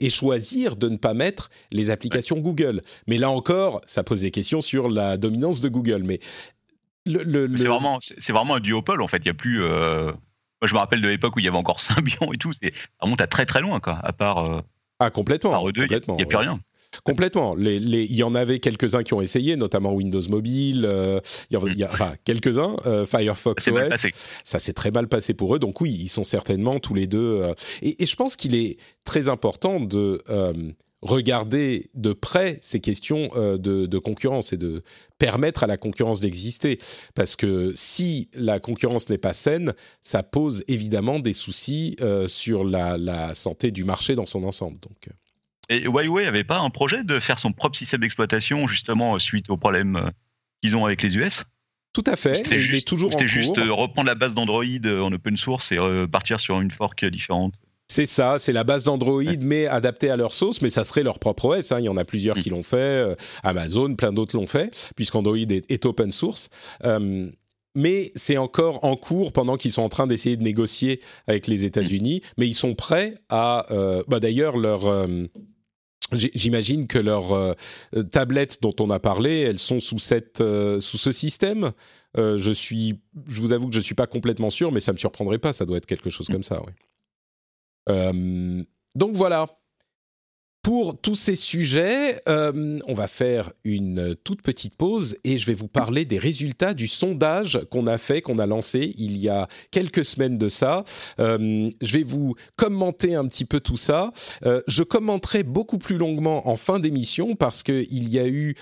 et choisir de ne pas mettre les applications Google. Mais là encore, ça pose des questions sur la dominance de Google. Mais le, c'est vraiment, c'est vraiment un duopole en fait. Il y a plus. Moi, je me rappelle de l'époque où il y avait encore Symbian et tout. Ça remonte à très très loin, quoi. À part. Euh, ah, complètement. il n'y a, plus rien. Complètement. Les, il y en avait quelques-uns qui ont essayé, notamment Windows Mobile. Euh, il y a, enfin, quelques-uns. Euh, Firefox OS. Ça s'est très mal passé pour eux. Donc oui, ils sont certainement tous les deux. et, et, je pense qu'il est très important de regarder de près ces questions euh, de, concurrence et de permettre à la concurrence d'exister. Parce que si la concurrence n'est pas saine, ça pose évidemment des soucis euh, sur la, santé du marché dans son ensemble. Donc. Euh. Et Huawei n'avait pas un projet de faire son propre système d'exploitation justement suite aux problèmes qu'ils ont avec les US tout à fait. C'était juste, toujours juste reprendre la base d'Android en open source et partir sur une fork différente. C'est ça, c'est la base d'Android, mais adaptée à leur sauce, mais ça serait leur propre OS. Hein. Il y en a plusieurs mm. qui l'ont fait, euh, Amazon, plein d'autres l'ont fait, puisqu'Android est, est, open source. Euh, mais c'est encore en cours pendant qu'ils sont en train d'essayer de négocier avec les États-Unis. Mais ils sont prêts à. Euh, bah D'ailleurs, leur. J'imagine que leurs tablettes dont on a parlé, elles sont sous, cette, sous ce système. je, suis, je vous avoue que je ne suis pas complètement sûr, mais ça ne me surprendrait pas. Ça doit être quelque chose mm. comme ça. Oui. Euh, donc voilà, pour tous ces sujets, euh, on va faire une toute petite pause et je vais vous parler des résultats du sondage qu'on a fait, qu'on a lancé il y a quelques semaines de ça. Euh, je vais vous commenter un petit peu tout ça. Euh, je commenterai beaucoup plus longuement en fin d'émission parce qu'il y a eu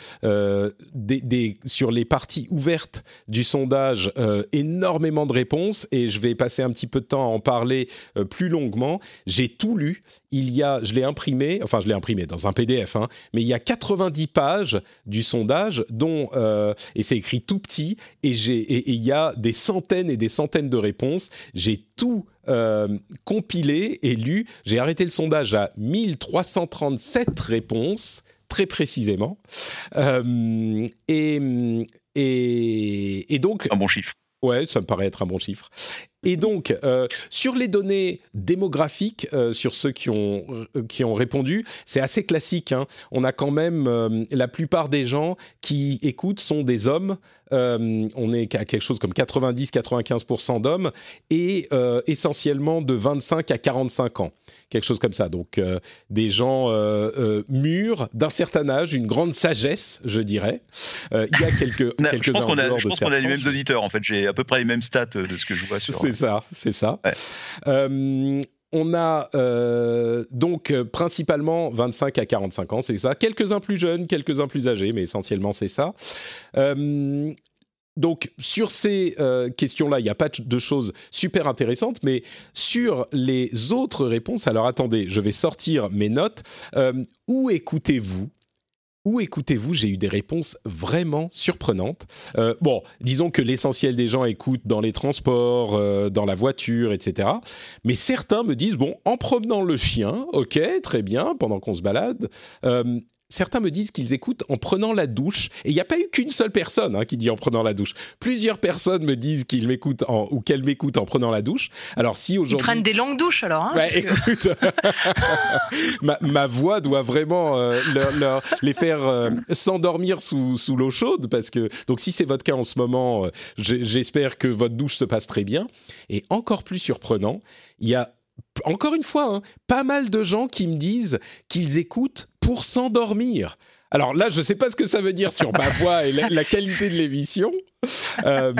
sur les parties ouvertes du sondage énormément de réponses et je vais passer un petit peu de temps à en parler plus longuement. J'ai tout lu. Il y a, je l'ai imprimé, enfin je imprimé dans un PDF, hein, mais il y a 90 pages du sondage, dont euh, et c'est écrit tout petit, et il y a des centaines et des centaines de réponses. J'ai tout euh, compilé et lu. J'ai arrêté le sondage à 1337 réponses très précisément. Euh, et, et, et, donc... Un bon chiffre. Ouais, ça me paraît être un bon chiffre. Et donc, euh, sur les données démographiques, euh, sur ceux qui ont, euh, qui ont répondu, c'est assez classique. Hein. On a quand même la plupart des gens qui écoutent sont des hommes. On est à quelque chose comme 90-95% d'hommes et essentiellement de 25 à 45 ans, quelque chose comme ça. Donc, des gens mûrs, d'un certain âge, une grande sagesse, je dirais. Il y a quelques, quelques je pense qu'on a, je pense qu'on a les mêmes auditeurs. En fait, j'ai à peu près les mêmes stats de ce que je vois sur. C'est ça, c'est ça. Euh, on a euh, donc euh, principalement 25 à 45 ans, c'est ça. Quelques-uns plus jeunes, quelques-uns plus âgés, mais essentiellement c'est ça. donc sur ces questions-là, il n'y a pas de choses super intéressantes, mais sur les autres réponses, alors attendez, je vais sortir mes notes. où écoutez-vous où écoutez-vous? J'ai eu des réponses vraiment surprenantes. Euh, bon, disons que l'essentiel des gens écoutent dans les transports, euh, dans la voiture, etc. Mais certains me disent, bon, en promenant le chien, ok, très bien, pendant qu'on se balade. Euh, certains me disent qu'ils écoutent en prenant la douche. Et il n'y a pas eu qu'une seule personne hein, qui dit en prenant la douche. Plusieurs personnes me disent qu'ils m'écoutent ou qu'elles m'écoutent en prenant la douche. Alors si aujourd'hui... Ils prennent des longues douches alors. Hein, écoute, ma, voix doit vraiment euh, les faire euh, s'endormir sous, sous l'eau chaude parce que donc si c'est votre cas en ce moment, euh, j'espère que votre douche se passe très bien. Et encore plus surprenant, il y a encore une fois, hein, pas mal de gens qui me disent qu'ils écoutent pour s'endormir. Alors là, je ne sais pas ce que ça veut dire sur ma voix et la, qualité de l'émission. Euh,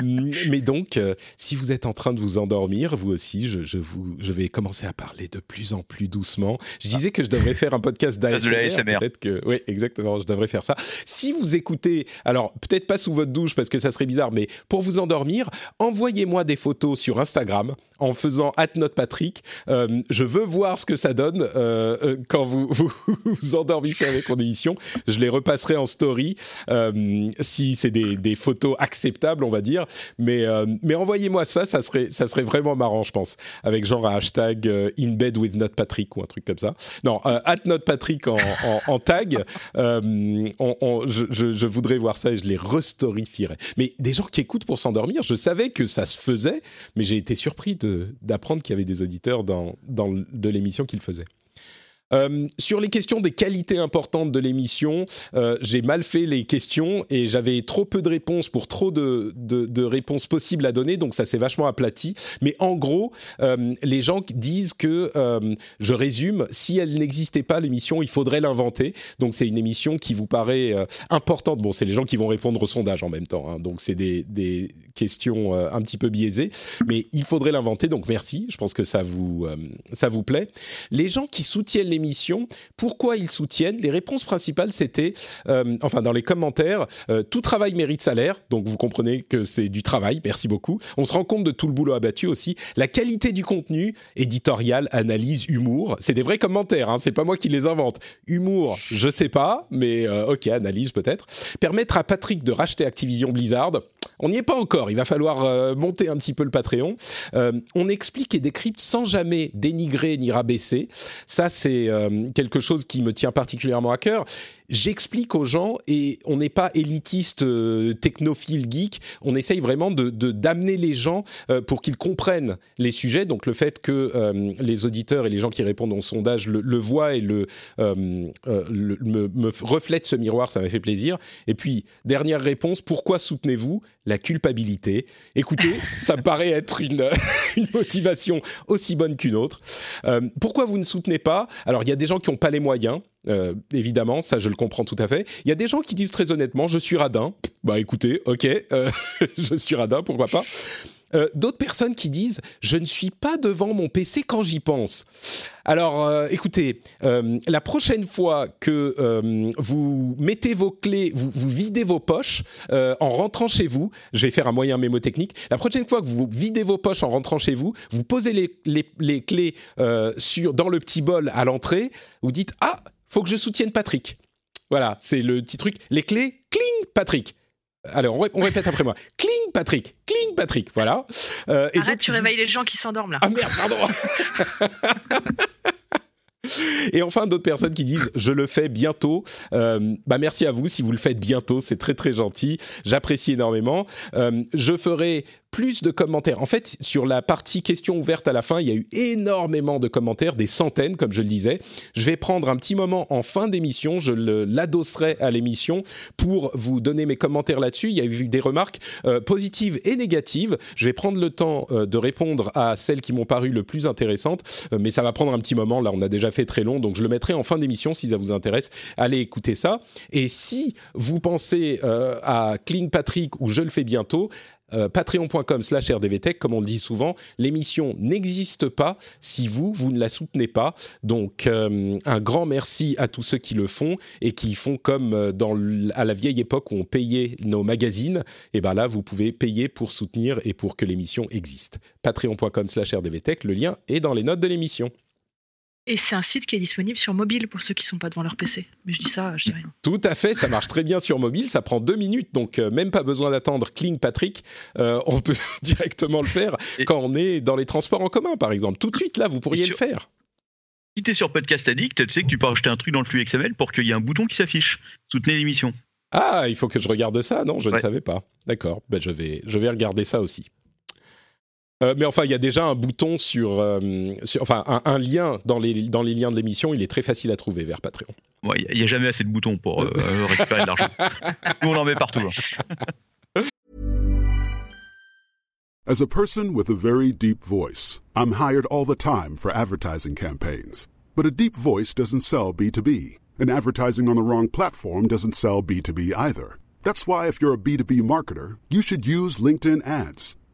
mais donc, euh, si vous êtes en train de vous endormir, vous aussi, je, vous, je vais commencer à parler de plus en plus doucement. Je disais que je devrais faire un podcast d'ASMR. Peut-être que, oui, exactement, je devrais faire ça. Si vous écoutez, alors peut-être pas sous votre douche parce que ça serait bizarre, mais pour vous endormir, envoyez-moi des photos sur Instagram en faisant @notepatrick. Euh, je veux voir ce que ça donne euh, quand vous, vous vous endormissez avec mon émission. Je les repasserai en story si c'est des, photos acceptées on va dire. Mais, euh, envoyez-moi ça, ça serait, vraiment marrant, je pense, avec genre un hashtag euh, in bed with not Patrick ou un truc comme ça. Non, euh, at not Patrick en, tag. Je, voudrais voir ça et je les restorifierais. Mais des gens qui écoutent pour s'endormir, je savais que ça se faisait, mais j'ai été surpris d'apprendre qu'il y avait des auditeurs dans, dans de l'émission qu'ils faisaient. Euh, sur les questions des qualités importantes de l'émission, euh, j'ai mal fait les questions et j'avais trop peu de réponses pour trop de, réponses possibles à donner, donc ça s'est vachement aplati. Mais en gros, euh, les gens disent que, je résume, si elle n'existait pas, l'émission, il faudrait l'inventer. Donc c'est une émission qui vous paraît importante. Bon, c'est les gens qui vont répondre au sondage en même temps, hein, donc c'est des, questions un petit peu biaisées, mais il faudrait l'inventer. Donc merci, je pense que ça vous, ça vous plaît. Les gens qui soutiennent les Pourquoi ils soutiennent Les réponses principales, c'était, euh, enfin dans les commentaires, euh, tout travail mérite salaire. Donc vous comprenez que c'est du travail. Merci beaucoup. On se rend compte de tout le boulot abattu aussi. La qualité du contenu, éditorial, analyse, humour. C'est des vrais commentaires. Hein, c'est pas moi qui les invente. Humour, je sais pas, mais euh, ok, analyse peut-être. Permettre à Patrick de racheter Activision Blizzard. On n'y est pas encore. Il va falloir monter un petit peu le Patreon. on explique et décrypte sans jamais dénigrer ni rabaisser. Ça, c'est euh, quelque chose qui me tient particulièrement à cœur j'explique aux gens et on n'est pas élitiste, euh, technophile, geek. On essaye vraiment de d'amener les gens euh, pour qu'ils comprennent les sujets. Donc le fait que euh, les auditeurs et les gens qui répondent au sondage le, voient et le, me, me reflètent ce miroir, ça m'a fait plaisir. Et puis dernière réponse, pourquoi soutenez-vous la culpabilité? Écoutez, ça me paraît être une, une motivation aussi bonne qu'une autre. pourquoi vous ne soutenez pas? Alors il y a des gens qui n'ont pas les moyens. Euh, évidemment, ça je le comprends tout à fait. Il y a des gens qui disent très honnêtement, je suis radin. Bah écoutez, ok, euh, je suis radin, pourquoi pas. Euh, d'autres personnes qui disent je ne suis pas devant mon PC quand j'y pense. Alors, écoutez, la prochaine fois que vous mettez vos clés, vous, videz vos poches en rentrant chez vous, je vais faire un moyen mémotechnique. La prochaine fois que vous videz vos poches en rentrant chez vous, vous posez les, les, les clés sur, dans le petit bol à l'entrée. Vous dites ah faut que je soutienne Patrick. Voilà, c'est le petit truc. Les clés, cling, Patrick. Alors, on, répète après moi. Cling, Patrick. Cling, Patrick. Voilà. Euh, Arrête, tu réveilles les gens qui s'endorment là. Ah merde, pardon. Et enfin, d'autres personnes qui disent je le fais bientôt. Euh, bah merci à vous si vous le faites bientôt, c'est très très gentil. J'apprécie énormément. Euh, je ferai plus de commentaires. En fait, sur la partie questions ouvertes à la fin, il y a eu énormément de commentaires, des centaines, comme je le disais. Je vais prendre un petit moment en fin d'émission, je l'adosserai à l'émission pour vous donner mes commentaires là-dessus. Il y a eu des remarques euh, positives et négatives. Je vais prendre le temps euh, de répondre à celles qui m'ont paru le plus intéressantes, euh, mais ça va prendre un petit moment. Là, on a déjà fait très long, donc je le mettrai en fin d'émission si ça vous intéresse. Allez écouter ça. Et si vous pensez à Kling Patrick ou Je le fais bientôt, euh, patreon.com slash rdvtech, comme on le dit souvent, l'émission n'existe pas si vous, vous ne la soutenez pas. Donc, euh, un grand merci à tous ceux qui le font et qui font comme euh, à la vieille époque où on payait nos magazines. Et bien là, vous pouvez payer pour soutenir et pour que l'émission existe. Patreon.com slash rdvtech, le lien est dans les notes de l'émission. Et c'est un site qui est disponible sur mobile pour ceux qui ne sont pas devant leur PC. Mais je dis ça, je dis rien. Tout à fait, ça marche très bien sur mobile, ça prend deux minutes, donc euh, même pas besoin d'attendre Cling Patrick. Euh, on peut directement le faire quand on est dans les transports en commun, par exemple. Tout de suite, là, vous pourriez le faire. Si tu es sur Podcast Addict, tu sais que tu peux rajouter un truc dans le flux XML pour qu'il y ait un bouton qui s'affiche. Soutenez l'émission. Ah, il faut que je regarde ça Non, je ne savais pas. D'accord, ben, je, vais, je vais regarder ça aussi. Euh, mais enfin, il y a déjà un bouton sur, euh, enfin, un, lien dans les, dans les liens de l'émission. Il est très facile à trouver vers Patreon. Ouais, il n'y a, jamais assez de boutons pour euh, récupérer de l'argent. Nous, on en met partout. Hein. As a person with a very deep voice, I'm hired all the time for advertising campaigns. But a deep voice doesn't sell B2B. And advertising on the wrong platform doesn't sell B2B either. That's why, if you're a B2B marketer, you should use LinkedIn ads.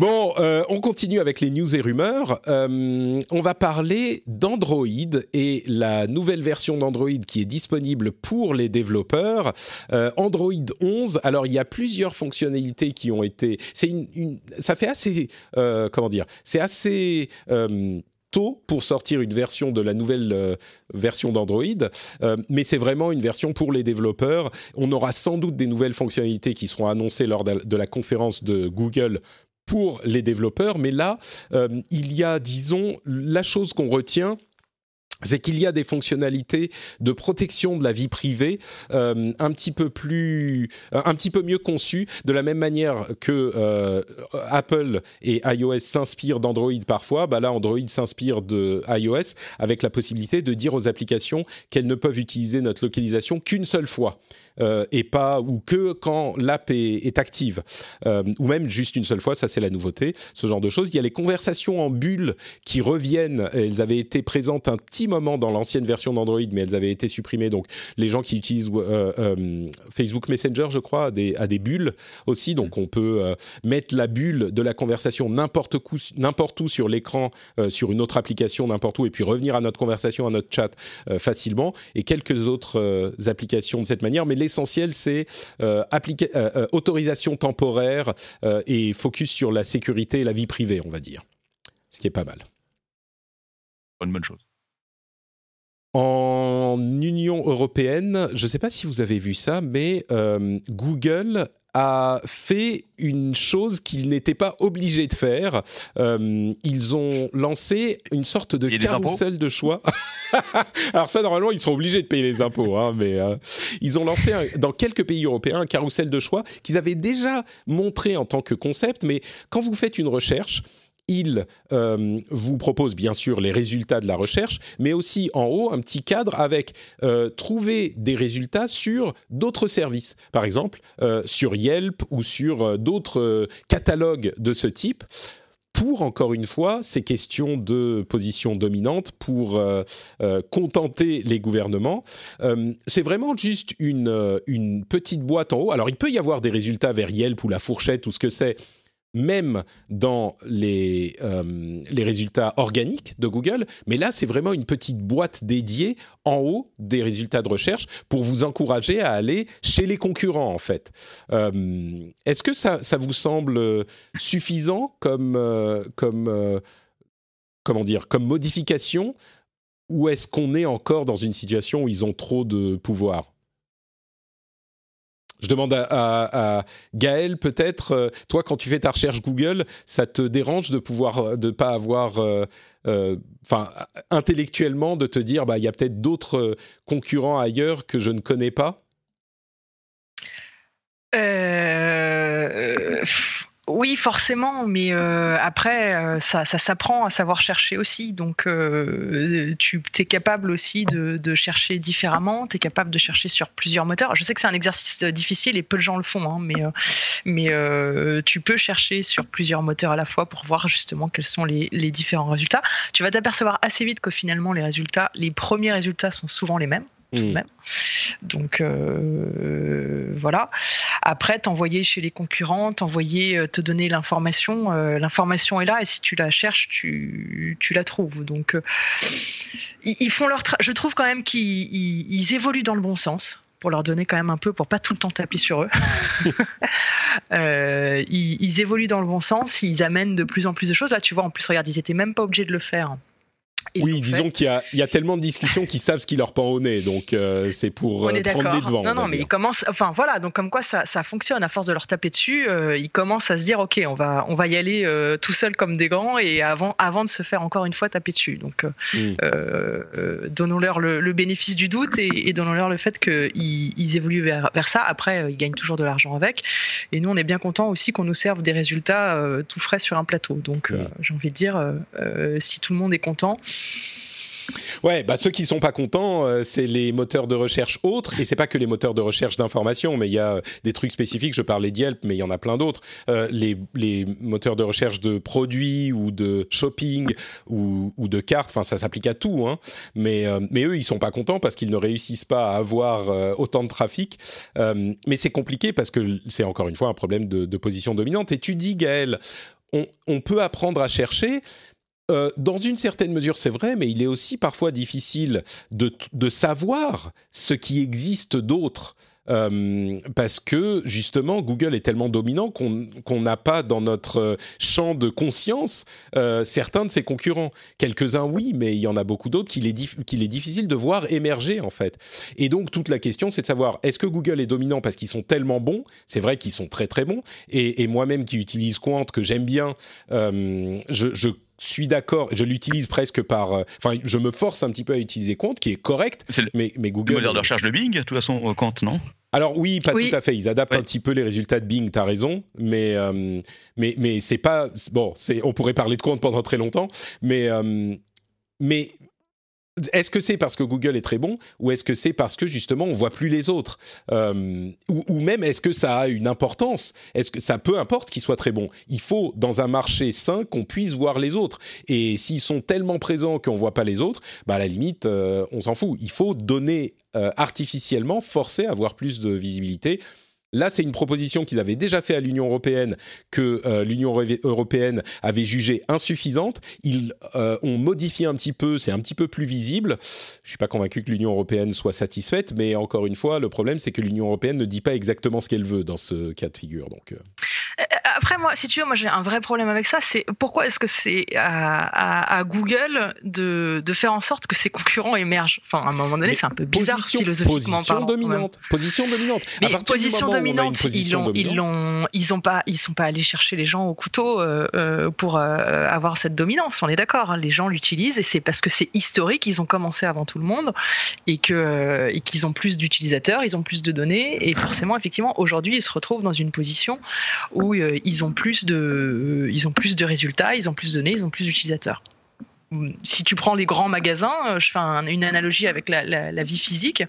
Bon, euh, on continue avec les news et rumeurs. Euh, on va parler d'Android et la nouvelle version d'Android qui est disponible pour les développeurs. Euh, Android 11. Alors, il y a plusieurs fonctionnalités qui ont été. C'est une, une, ça fait assez. Euh, comment dire C'est assez euh, tôt pour sortir une version de la nouvelle euh, version d'Android, euh, mais c'est vraiment une version pour les développeurs. On aura sans doute des nouvelles fonctionnalités qui seront annoncées lors de, de la conférence de Google pour les développeurs, mais là, euh, il y a, disons, la chose qu'on retient c'est qu'il y a des fonctionnalités de protection de la vie privée euh, un petit peu plus, un petit peu mieux conçues, de la même manière que euh, Apple et iOS s'inspirent d'Android parfois. Bah là, Android s'inspire de iOS avec la possibilité de dire aux applications qu'elles ne peuvent utiliser notre localisation qu'une seule fois euh, et pas ou que quand l'app est, est, active euh, ou même juste une seule fois. Ça, c'est la nouveauté. Ce genre de choses. Il y a les conversations en bulle qui reviennent. Elles avaient été présentes un petit moment dans l'ancienne version d'Android, mais elles avaient été supprimées. Donc, les gens qui utilisent euh, euh, Facebook Messenger, je crois, a des, des bulles aussi. Donc, on peut euh, mettre la bulle de la conversation n'importe où, n'importe où sur l'écran, sur une autre application, n'importe où, et puis revenir à notre conversation, à notre chat facilement. Et quelques autres applications de cette manière. Mais l'essentiel, c'est autorisation temporaire et focus sur la sécurité et la vie privée, on va dire. Ce qui est pas mal. Bonne bonne chose. En Union européenne, je ne sais pas si vous avez vu ça, mais euh, Google a fait une chose qu'il n'était pas obligé de faire. Euh, ils ont lancé une sorte de carrousel de choix. Alors ça, normalement, ils sont obligés de payer les impôts, hein, mais euh, ils ont lancé un, dans quelques pays européens un carrousel de choix qu'ils avaient déjà montré en tant que concept, mais quand vous faites une recherche, il euh, vous propose bien sûr les résultats de la recherche, mais aussi en haut un petit cadre avec euh, trouver des résultats sur d'autres services, par exemple euh, sur Yelp ou sur d'autres catalogues de ce type pour, encore une fois, ces questions de position dominante, pour contenter les gouvernements. C'est vraiment juste une petite boîte en haut. Alors, il peut y avoir des résultats vers Yelp ou la fourchette ou ce que c'est même dans les, euh, les résultats organiques de Google, mais là, c'est vraiment une petite boîte dédiée en haut des résultats de recherche pour vous encourager à aller chez les concurrents, en fait. Euh, Est-ce que ça, ça, vous semble suffisant comme, euh, comme, comment dire, comme modification ou est-ce qu'on est encore dans une situation où ils ont trop de pouvoir? Je demande à, Gaël, peut-être, euh, toi, quand tu fais ta recherche Google, ça te dérange de pouvoir, de pas avoir, euh, enfin, euh, intellectuellement, de te dire, bah, il y a peut-être d'autres concurrents ailleurs que je ne connais pas? Euh, oui, forcément, mais euh, après, euh, ça, s'apprend à savoir chercher aussi. Donc, euh, tu es capable aussi de, chercher différemment, tu es capable de chercher sur plusieurs moteurs. Je sais que c'est un exercice difficile et peu de gens le font, hein, mais, mais tu peux chercher sur plusieurs moteurs à la fois pour voir justement quels sont les, les différents résultats. Tu vas t'apercevoir assez vite que finalement, les résultats, les premiers résultats sont souvent les mêmes tout de même. Donc euh, voilà. Après, t'envoyer chez les concurrents, t'envoyer, te donner l'information. Euh, l'information est là et si tu la cherches, tu, tu la trouves. Donc euh, ils, ils, font leur. Je trouve quand même qu'ils ils, ils évoluent dans le bon sens pour leur donner quand même un peu, pour pas tout le temps taper sur eux. euh, ils, ils, évoluent dans le bon sens, ils amènent de plus en plus de choses. Là, tu vois, en plus, regarde, ils étaient même pas obligés de le faire oui, disons qu'il y, a tellement de discussions qu'ils savent ce qui leur pend au nez, donc euh, c'est pour euh, prendre les devants. Non, non, mais ils commencent, enfin voilà, donc comme quoi ça, fonctionne, à force de leur taper dessus, euh, ils commencent à se dire, ok, on va, on va y aller tout seul comme des grands et avant, avant de se faire encore une fois taper dessus. Donc hmm. donnons-leur le, bénéfice du doute et, donnons-leur le fait qu'ils ils évoluent vers, vers ça. Après, ils gagnent toujours de l'argent avec. Et nous, on est bien content aussi qu'on nous serve des résultats tout frais sur un plateau. Donc hmm. j'ai envie de dire, si tout le monde est content, Ouais, bah ceux qui sont pas contents, euh, c'est les moteurs de recherche autres, et c'est pas que les moteurs de recherche d'information, mais il y a euh, des trucs spécifiques. Je parlais d'Yelp, mais il y en a plein d'autres. Euh, les, moteurs de recherche de produits ou de shopping ou, de cartes, enfin ça s'applique à tout. Hein. Mais, eux, ils sont pas contents parce qu'ils ne réussissent pas à avoir autant de trafic. mais c'est compliqué parce que c'est encore une fois un problème de, position dominante. Et tu dis, Gaël, on peut apprendre à chercher euh, dans une certaine mesure, c'est vrai, mais il est aussi parfois difficile de, savoir ce qui existe d'autre. Euh, parce que justement Google est tellement dominant qu'on n'a pas dans notre champ de conscience euh, certains de ses concurrents. Quelques-uns oui, mais il y en a beaucoup d'autres qu'il est, est, difficile de voir émerger en fait. Et donc toute la question c'est de savoir est-ce que Google est dominant parce qu'ils sont tellement bons? C'est vrai qu'ils sont très très bons. Et, moi-même qui utilise Quant que j'aime bien, je, je suis d'accord, je l'utilise presque par. Euh, enfin, je me force un petit peu à utiliser Compte, qui est correct, mais, mais Google. Le moteur de recherche de Bing, de toute façon, euh, Compte, non? Alors oui, pas tout à fait. Ils adaptent un petit peu les résultats de Bing. T'as raison, mais euh, mais mais c'est pas bon. C'est on pourrait parler de compte pendant très longtemps, mais mais est-ce que c'est parce que Google est très bon ou est-ce que c'est parce que justement on voit plus les autres? Euh, ou, même est-ce que ça a une importance? Est-ce que ça peu importe qu'ils soient très bons Il faut dans un marché sain qu'on puisse voir les autres. Et s'ils sont tellement présents qu'on voit pas les autres, bah à la limite euh, on s'en fout. Il faut donner euh, artificiellement, forcer à avoir plus de visibilité Là, c'est une proposition qu'ils avaient déjà fait à l'Union européenne que euh, l'Union européenne avait jugée insuffisante. Ils euh, ont modifié un petit peu, c'est un petit peu plus visible. Je suis pas convaincu que l'Union européenne soit satisfaite, mais encore une fois, le problème c'est que l'Union européenne ne dit pas exactement ce qu'elle veut dans ce cas de figure. Donc. Euh. Après, moi, si tu veux, moi j'ai un vrai problème avec ça. C'est pourquoi est-ce que c'est à, Google de, de, faire en sorte que ses concurrents émergent? Enfin, à un moment donné, c'est un peu bizarre position, philosophiquement position Dominante, position dominante. Mais position dominante, ils l'ont, ils l'ont, ils ont pas, ils sont pas allés chercher les gens au couteau euh, euh, pour euh, avoir cette dominance. On est d'accord. Hein. les gens l'utilisent et c'est parce que c'est historique. Ils ont commencé avant tout le monde et que et qu'ils ont plus d'utilisateurs, ils ont plus de données et forcément, effectivement, aujourd'hui, ils se retrouvent dans une position où ils ont plus de, ils ont plus de résultats, ils ont plus de données, ils ont plus d'utilisateurs si tu prends les grands magasins, euh, je fais une analogie avec la, vie physique,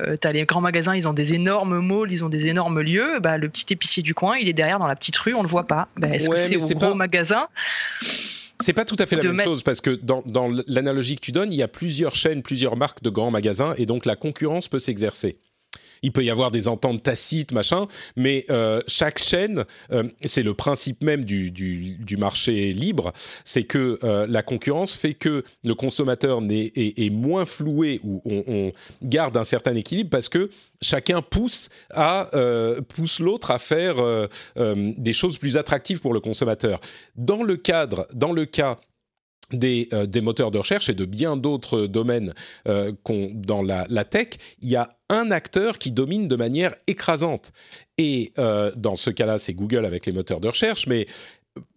euh, tu as les grands magasins, ils ont des énormes malls, ils ont des énormes lieux, bah, le petit épicier du coin, il est derrière dans la petite rue, on le voit pas. Bah, est-ce que c'est au gros magasin c'est pas tout à fait la même chose parce que dans, dans l'analogie que tu donnes, il y a plusieurs chaînes, plusieurs marques de grands magasins et donc la concurrence peut s'exercer il peut y avoir des ententes tacites, machin, mais euh, chaque chaîne, euh, c'est le principe même du, du, marché libre, c'est que euh, la concurrence fait que le consommateur est, moins floué ou on, garde un certain équilibre parce que chacun pousse à pousse l'autre à faire des choses plus attractives pour le consommateur. Dans le cadre, dans le cas des, des, moteurs de recherche et de bien d'autres domaines euh, dans la, la, tech, il y a un acteur qui domine de manière écrasante. Et euh, dans ce cas-là, c'est Google avec les moteurs de recherche, mais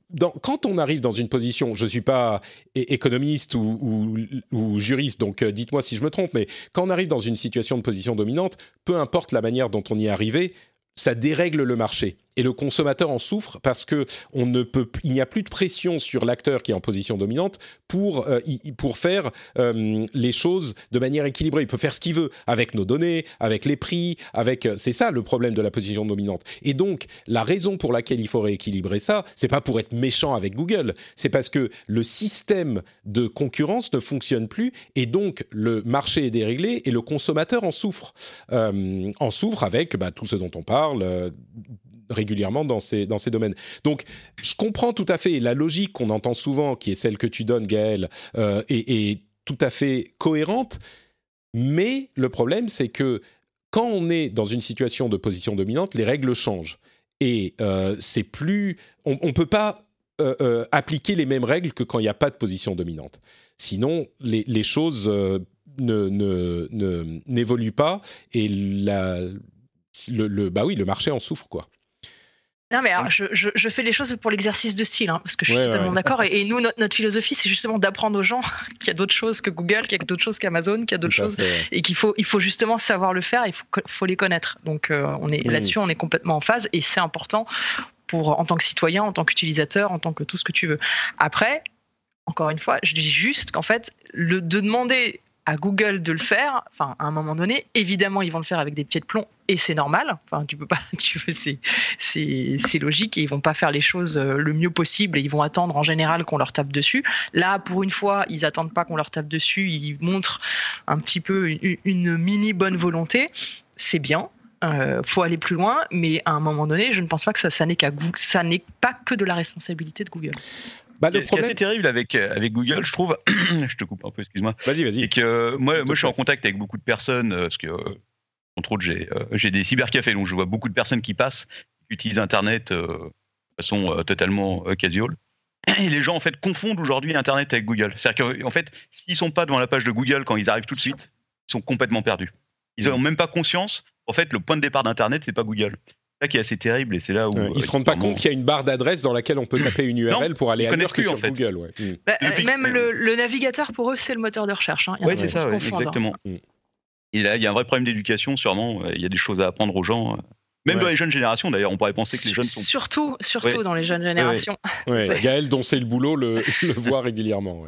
dans, quand on arrive dans une position, je ne suis pas économiste ou juriste, donc euh, dites-moi si je me trompe, mais quand on arrive dans une situation de position dominante, peu importe la manière dont on y est arrivé, ça dérègle le marché et le consommateur en souffre parce que on ne peut, il n'y a plus de pression sur l'acteur qui est en position dominante pour euh, pour faire euh, les choses de manière équilibrée. Il peut faire ce qu'il veut avec nos données, avec les prix, avec euh, c'est ça le problème de la position dominante. Et donc la raison pour laquelle il faut rééquilibrer ça, c'est pas pour être méchant avec Google, c'est parce que le système de concurrence ne fonctionne plus et donc le marché est déréglé et le consommateur en souffre, en souffre avec bah, tout ce dont on parle régulièrement dans ces, dans ces domaines. Donc, je comprends tout à fait la logique qu'on entend souvent, qui est celle que tu donnes, Gaël, euh, est, tout à fait cohérente. Mais le problème, c'est que quand on est dans une situation de position dominante, les règles changent. Et euh, c'est plus. On ne peut pas appliquer les mêmes règles que quand il n'y a pas de position dominante. Sinon, les, choses ne, n'évoluent pas et la, le, bah oui, le marché en souffre, quoi. Non, mais alors, je, je, fais les choses pour l'exercice de style, hein, parce que je suis totalement d'accord. Et, nous, notre, philosophie, c'est justement d'apprendre aux gens qu'il y a d'autres choses que Google, qu'il y a d'autres choses qu'Amazon, qu'il y a d'autres choses, et qu'il faut, il faut justement savoir le faire, il faut, faut les connaître. Donc, euh, on est là-dessus, on est complètement en phase, et c'est important pour, en tant que citoyen, en tant qu'utilisateur, en tant que tout ce que tu veux. Après, encore une fois, je dis juste qu'en fait, le, de demander à Google de le faire. Enfin, à un moment donné, évidemment, ils vont le faire avec des pieds de plomb et c'est normal. Enfin, tu peux pas, tu c'est, logique et ils vont pas faire les choses euh, le mieux possible et ils vont attendre en général qu'on leur tape dessus. Là, pour une fois, ils attendent pas qu'on leur tape dessus. Ils montrent un petit peu une, mini bonne volonté. C'est bien. Euh, faut aller plus loin, mais à un moment donné, je ne pense pas que ça, ça n'est qu'à ça n'est pas que de la responsabilité de Google. Bah, le problème... C'est assez terrible avec, euh, avec Google, je trouve. je te coupe un peu, excuse-moi. Vas-y, vas-y. Et que euh, moi, moi je suis en contact avec beaucoup de personnes, euh, parce que, entre autres, j'ai, j'ai des cybercafés, donc je vois beaucoup de personnes qui passent, qui utilisent Internet de façon totalement casual. Et les gens, en fait, confondent aujourd'hui Internet avec Google. C'est-à-dire qu'en fait, s'ils sont pas devant la page de Google quand ils arrivent tout de suite, ils sont complètement perdus. Ils n'ont même pas conscience. En fait, le point de départ d'Internet, c'est pas Google ça qui est assez terrible et c'est là où ils ils se rendent pas compte qu'il y a une barre d'adresse dans laquelle on peut taper une URL pour aller ailleurs que sur Google. Ouais. Mm. Bah, euh, même le, navigateur pour eux c'est le moteur de recherche. Hein. Oui c'est ça, exactement. Mm. Et là il y a un vrai problème d'éducation sûrement. Il y a des choses à apprendre aux gens. Même dans les jeunes générations, d'ailleurs, on pourrait penser que les jeunes sont. Surtout, surtout dans les jeunes générations. Gaël, dont c'est le boulot, le, le voit régulièrement.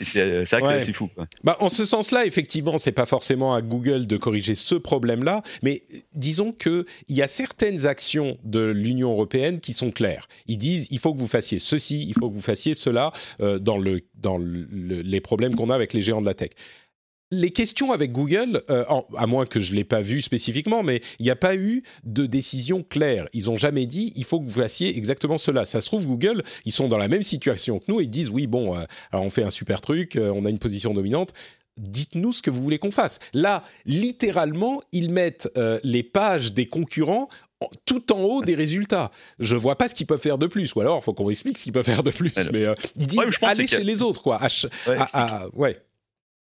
Ouais. C'est que fou. Bah, en ce sens-là, effectivement, c'est pas forcément à Google de corriger ce problème-là, mais disons qu'il y a certaines actions de l'Union européenne qui sont claires. Ils disent il faut que vous fassiez ceci, il faut que vous fassiez cela euh, dans, le, dans les problèmes qu'on a avec les géants de la tech les questions avec Google, euh, à moins que je ne l'ai pas vu spécifiquement, mais il n'y a pas eu de décision claire. Ils n'ont jamais dit il faut que vous fassiez exactement cela. Ça se trouve, Google, ils sont dans la même situation que nous et ils disent oui, bon, euh, alors on fait un super truc, euh, on a une position dominante. Dites-nous ce que vous voulez qu'on fasse. Là, littéralement, ils mettent les pages des concurrents tout en haut des résultats. Je vois pas ce qu'ils peuvent faire de plus, ou alors il faut qu'on explique ce qu'ils peuvent faire de plus. Mais ils disent allez chez les autres, quoi. ouais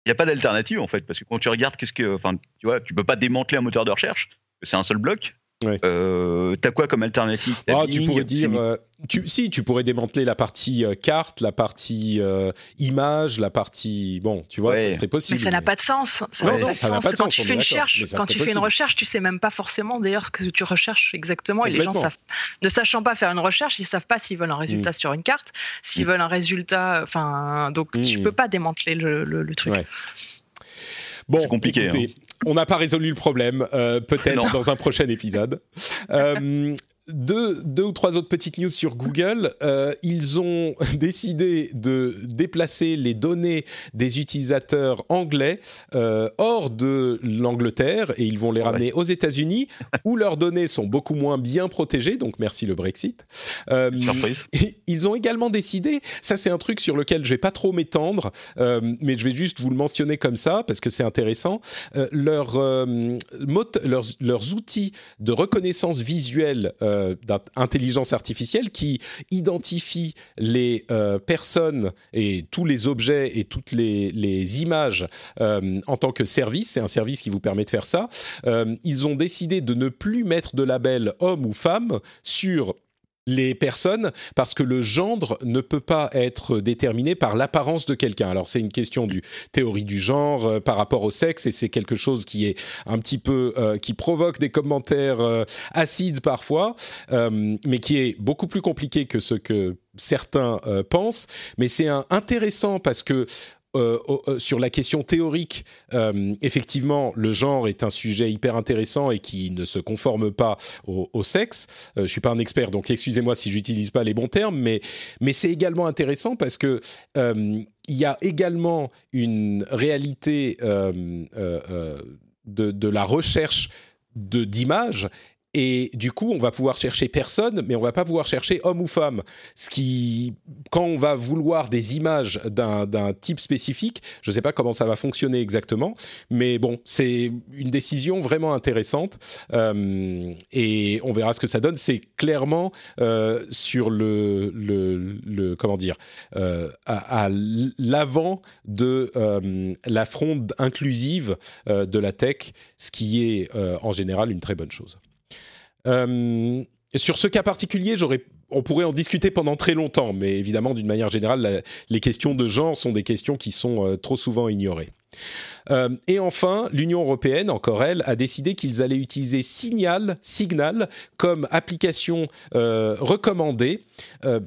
n'y a pas d'alternative en fait, parce que quand tu regardes, qu'est-ce que, enfin, tu vois, tu peux pas démanteler un moteur de recherche, c'est un seul bloc. Ouais. Euh, T'as quoi comme alternative ah, Tu pourrais dire, euh, tu, si tu pourrais démanteler la partie euh, carte, la partie euh, image, la partie bon, tu vois, ça serait possible. Mais ça n'a pas de sens. Ça non, non, ça n'a pas de sens. Quand tu fais une recherche, quand tu fais une recherche, tu sais même pas forcément d'ailleurs ce que tu recherches exactement. Et les gens savent, ne sachant pas faire une recherche, ils savent pas s'ils veulent un résultat mm. sur une carte, s'ils mm. veulent un résultat. Enfin, donc mm. tu peux pas démanteler le, le, truc. Bon, c'est compliqué. Écoutez, hein. On n'a pas résolu le problème, euh, peut-être dans un prochain épisode. Euh, deux, deux, ou trois autres petites news sur Google. Euh, ils ont décidé de déplacer les données des utilisateurs anglais euh, hors de l'Angleterre et ils vont les ramener aux États-Unis où leurs données sont beaucoup moins bien protégées. Donc merci le Brexit. Euh, ils ont également décidé, ça c'est un truc sur lequel je vais pas trop m'étendre, euh, mais je vais juste vous le mentionner comme ça parce que c'est intéressant. Euh, leur, leurs, leurs outils de reconnaissance visuelle euh, d'intelligence artificielle qui identifie les euh, personnes et tous les objets et toutes les, images euh, en tant que service. C'est un service qui vous permet de faire ça. ils ont décidé de ne plus mettre de label homme ou femme sur les personnes parce que le gendre ne peut pas être déterminé par l'apparence de quelqu'un. Alors c'est une question du théorie du genre euh, par rapport au sexe et c'est quelque chose qui est un petit peu euh, qui provoque des commentaires euh, acides parfois, mais qui est beaucoup plus compliqué que ce que certains pensent. Mais c'est intéressant parce que euh, euh, sur la question théorique, euh, effectivement, le genre est un sujet hyper intéressant et qui ne se conforme pas au, sexe. je suis pas un expert, donc excusez-moi si j'utilise pas les bons termes, mais c'est également intéressant parce que il y a également une réalité de, de, la recherche d'images et du coup, on va pouvoir chercher personne, mais on va pas pouvoir chercher homme ou femme. Ce qui, quand on va vouloir des images d'un type spécifique, je ne sais pas comment ça va fonctionner exactement, mais bon, c'est une décision vraiment intéressante euh, et on verra ce que ça donne. C'est clairement euh, sur le, comment dire euh, à, l'avant de la fronde inclusive de la tech, ce qui est en général une très bonne chose. Euh, sur ce cas particulier, on pourrait en discuter pendant très longtemps, mais évidemment, d'une manière générale, les questions de genre sont des questions qui sont euh, trop souvent ignorées. Euh, et enfin, l'Union européenne, encore elle, a décidé qu'ils allaient utiliser Signal, Signal comme application euh, recommandée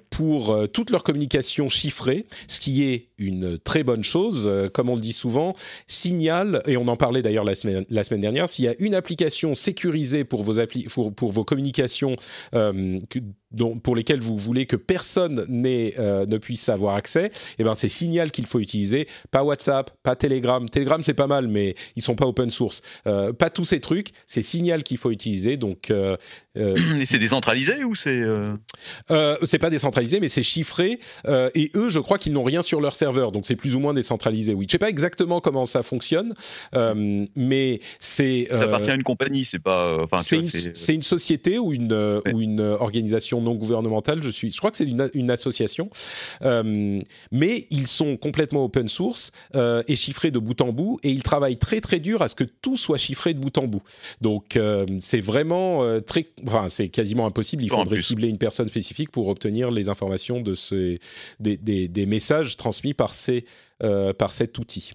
pour toute leur communication chiffrée, ce qui est une très bonne chose. comme on le dit souvent, Signal, et on en parlait d'ailleurs la semaine, dernière, s'il y a une application sécurisée pour vos, pour, pour, vos communications pour lesquelles vous voulez que personne ne puisse avoir accès, eh ben c'est Signal qu'il faut utiliser, pas WhatsApp, pas Telegram. Telegram c'est pas mal, mais ils sont pas open source. Euh, pas tous ces trucs, c'est Signal qu'il faut utiliser. Donc, euh, euh c'est décentralisé ou c'est C'est pas décentralisé, mais c'est chiffré. et eux, je crois qu'ils n'ont rien sur leur serveur, donc c'est plus ou moins décentralisé. Oui, je sais pas exactement comment ça fonctionne, mais c'est. ça appartient à une compagnie, c'est pas. c'est une, une, société ou une ou une organisation non gouvernementale. Je suis, je crois que c'est une, une, association, mais ils sont complètement open source et chiffrés de bout en bout et ils travaillent très très dur à ce que tout soit chiffré de bout en bout. Donc euh, c'est vraiment euh, très, enfin c'est quasiment impossible. Il faudrait cibler une personne spécifique pour obtenir les informations de ces des, des, messages transmis par ces euh, par cet outil.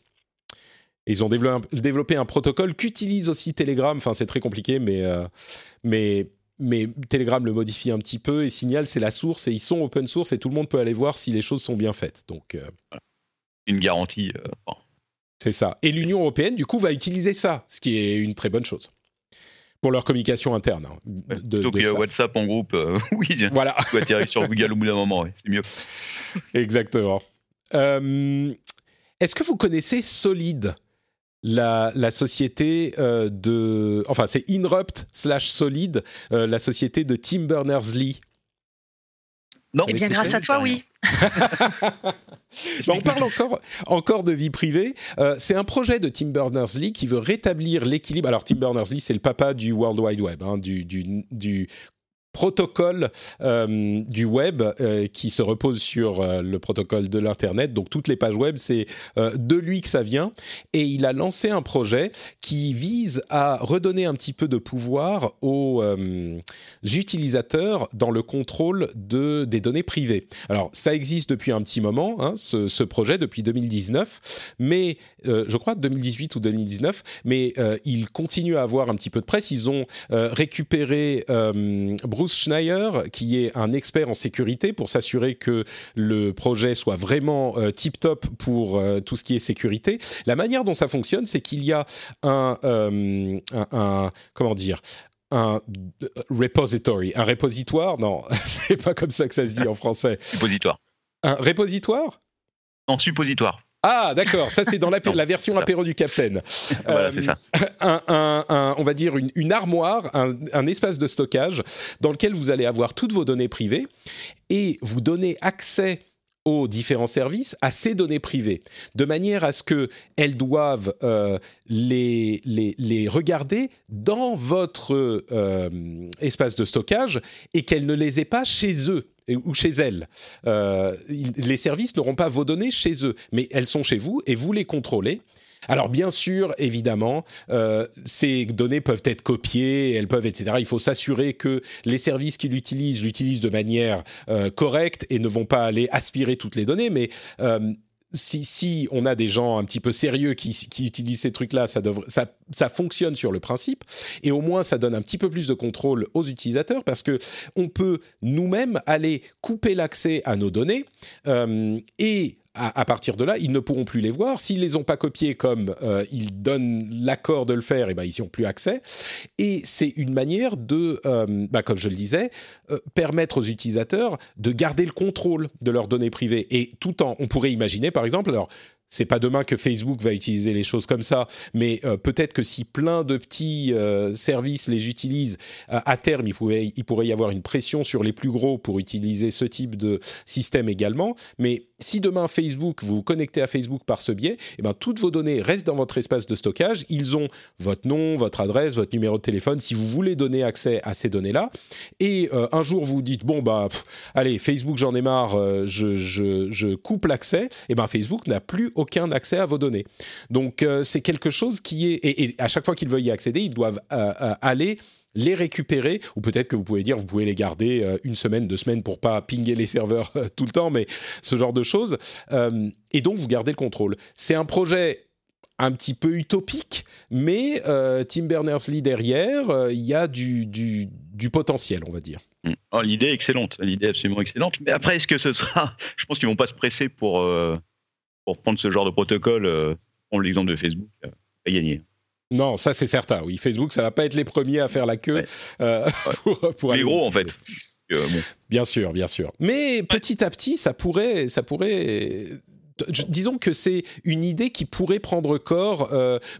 ils ont développé un, protocole qu'utilise aussi Telegram. Enfin, c'est très compliqué, mais, mais, mais Telegram le modifie un petit peu et Signal, c'est la source et ils sont open source et tout le monde peut aller voir si les choses sont bien faites. Donc, une garantie. C'est ça. Et l'Union européenne, du coup, va utiliser ça, ce qui est une très bonne chose pour leur communication interne. Hein, de, Plutôt WhatsApp en groupe, euh, oui, voilà. tu vas tirer sur Google au bout d'un moment, c'est mieux. Exactement. Euh, est-ce que vous connaissez Solid la, la société euh, de... Enfin, c'est Inrupt slash Solid, la société de Tim Berners-Lee? Non, eh bien, grâce à toi, oui. on parle encore, encore de vie privée. Euh, c'est un projet de Tim Berners-Lee qui veut rétablir l'équilibre. Alors, Tim Berners-Lee, c'est le papa du World Wide Web, hein, du, du, du protocole euh, du web euh, qui se repose sur euh, le protocole de l'internet. Donc toutes les pages web, c'est de lui que ça vient. Et il a lancé un projet qui vise à redonner un petit peu de pouvoir aux utilisateurs dans le contrôle de des données privées. Alors ça existe depuis un petit moment, hein, ce, projet depuis 2019, mais je crois 2018 ou 2019, mais il continue à avoir un petit peu de presse. Ils ont récupéré Schneier, qui est un expert en sécurité, pour s'assurer que le projet soit vraiment euh, tip-top pour euh, tout ce qui est sécurité. La manière dont ça fonctionne, c'est qu'il y a un, euh, un, comment dire, un repository, un répositoire. Non, c'est pas comme ça que ça se dit en français. Suppositoire. Un répositoire? Non, suppositoire. Ah, d'accord. Ça, c'est dans la, la version apéro du Capitaine. Voilà, c'est ça. Euh, un, on va dire une, armoire, un, espace de stockage dans lequel vous allez avoir toutes vos données privées et vous donner accès aux différents services à ces données privées, de manière à ce qu'elles doivent euh, les, les, les, regarder dans votre euh, espace de stockage et qu'elles ne les aient pas chez eux ou chez elles. Euh, les services n'auront pas vos données chez eux, mais elles sont chez vous et vous les contrôlez. Alors bien sûr, évidemment, euh, ces données peuvent être copiées, elles peuvent, etc. Il faut s'assurer que les services qui l'utilisent l'utilisent de manière euh, correcte et ne vont pas aller aspirer toutes les données, mais si, si, on a des gens un petit peu sérieux qui, utilisent ces trucs-là, ça, ça, fonctionne sur le principe, et au moins ça donne un petit peu plus de contrôle aux utilisateurs parce que on peut nous-mêmes aller couper l'accès à nos données euh, et à, partir de là, ils ne pourront plus les voir. S'ils les ont pas copiés comme euh, ils donnent l'accord de le faire, et eh ben ils n'y ont plus accès. Et c'est une manière de, euh, bah, comme je le disais, euh, permettre aux utilisateurs de garder le contrôle de leurs données privées. Et tout en, on pourrait imaginer, par exemple, alors c'est pas demain que Facebook va utiliser les choses comme ça, mais euh, peut-être que si plein de petits euh, services les utilisent, à terme, il, pourrait y avoir une pression sur les plus gros pour utiliser ce type de système également. Mais si demain Facebook, vous vous connectez à Facebook par ce biais, eh ben, toutes vos données restent dans votre espace de stockage. Ils ont votre nom, votre adresse, votre numéro de téléphone, si vous voulez donner accès à ces données-là. Et euh, un jour, vous dites, bon, bah, allez, Facebook, j'en ai marre, je, coupe l'accès. Eh ben Facebook n'a plus accès à vos données. Donc euh, c'est quelque chose qui est et, à chaque fois qu'ils veulent y accéder, ils doivent euh, euh, aller les récupérer, ou peut-être que vous pouvez dire vous pouvez les garder une semaine, deux semaines pour pas pinguer les serveurs tout le temps, mais ce genre de choses. et donc vous gardez le contrôle. C'est un projet un petit peu utopique, mais Tim Berners-Lee derrière, il y a du, potentiel, on va dire. Mmh. Oh, l'idée est excellente, l'idée absolument excellente. Mais après, est-ce que ce sera Je pense qu'ils vont pas se presser pour pour prendre ce genre de protocole, euh, prendre l'exemple de Facebook, euh, à gagner. Non, ça c'est certain. Oui, Facebook, ça va pas être les premiers à faire la queue euh, pour, pour les gros en fait. Bien sûr, bien sûr. Mais petit à petit, ça pourrait, ça pourrait. Disons que c'est une idée qui pourrait prendre corps.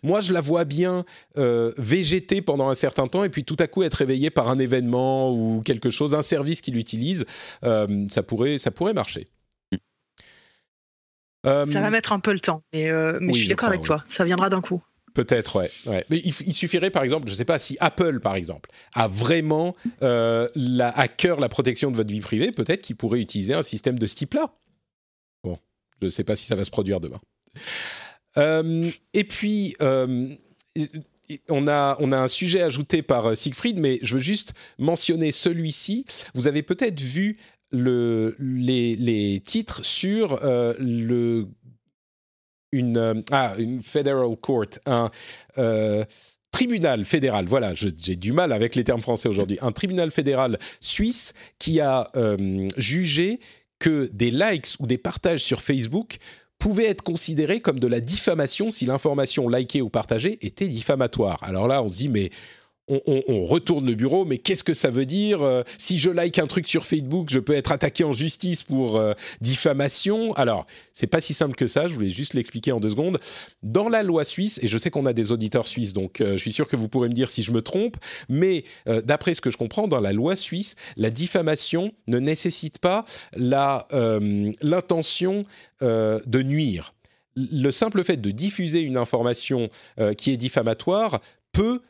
moi, je la vois bien végéter pendant un certain temps et puis tout à coup être réveillée par un événement ou quelque chose, un service qui l'utilise. ça pourrait, ça pourrait marcher. Ça va mettre un peu le temps, mais, euh, je suis d'accord avec toi, ça viendra d'un coup. Peut-être, ouais. Mais il, suffirait, par exemple, je ne sais pas si Apple, par exemple, a vraiment euh, la, à cœur la protection de votre vie privée, peut-être qu'il pourrait utiliser un système de ce type-là. Bon, je ne sais pas si ça va se produire demain. Euh, et puis, on a, on a un sujet ajouté par Siegfried, mais je veux juste mentionner celui-ci. Vous avez peut-être vu le, les, titres sur euh, le, une, euh, ah, une federal court, un euh, tribunal fédéral, voilà, j'ai du mal avec les termes français aujourd'hui, un tribunal fédéral suisse qui a jugé que des likes ou des partages sur Facebook pouvaient être considérés comme de la diffamation si l'information likée ou partagée était diffamatoire. Alors là, on se dit, mais on, retourne le bureau, mais qu'est-ce que ça veut dire euh, Si je like un truc sur Facebook, je peux être attaqué en justice pour euh, diffamation? Alors, c'est pas si simple que ça. Je voulais juste l'expliquer en deux secondes. Dans la loi suisse, et je sais qu'on a des auditeurs suisses, donc euh, je suis sûr que vous pourrez me dire si je me trompe, mais d'après ce que je comprends, dans la loi suisse, la diffamation ne nécessite pas l'intention de nuire. Le simple fait de diffuser une information qui est diffamatoire peut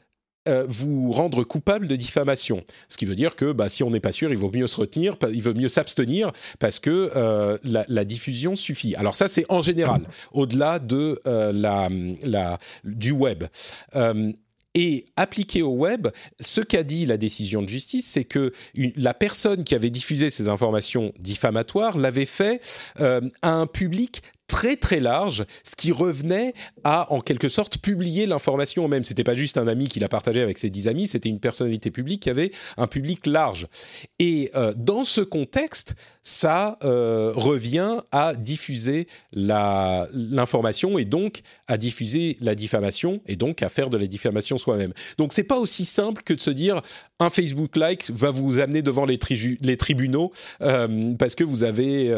euh, vous rendre coupable de diffamation. Ce qui veut dire que bah, si on n'est pas sûr, il vaut mieux se retenir, il vaut mieux s'abstenir parce que euh, la, diffusion suffit. Alors ça, c'est en général, au-delà de euh, la, la, du web. Et appliqué au web, ce qu'a dit la décision de justice, c'est que la personne qui avait diffusé ces informations diffamatoires l'avait fait à un public très très large, ce qui revenait à en quelque sorte publier l'information même. C'était pas juste un ami qui l'a partagé avec ses dix amis, c'était une personnalité publique qui avait un public large. Et euh, dans ce contexte, ça euh, revient à diffuser l'information et donc à diffuser la diffamation et donc à faire de la diffamation soi-même. Donc c'est pas aussi simple que de se dire un Facebook like va vous amener devant les, tribunaux euh, parce que vous avez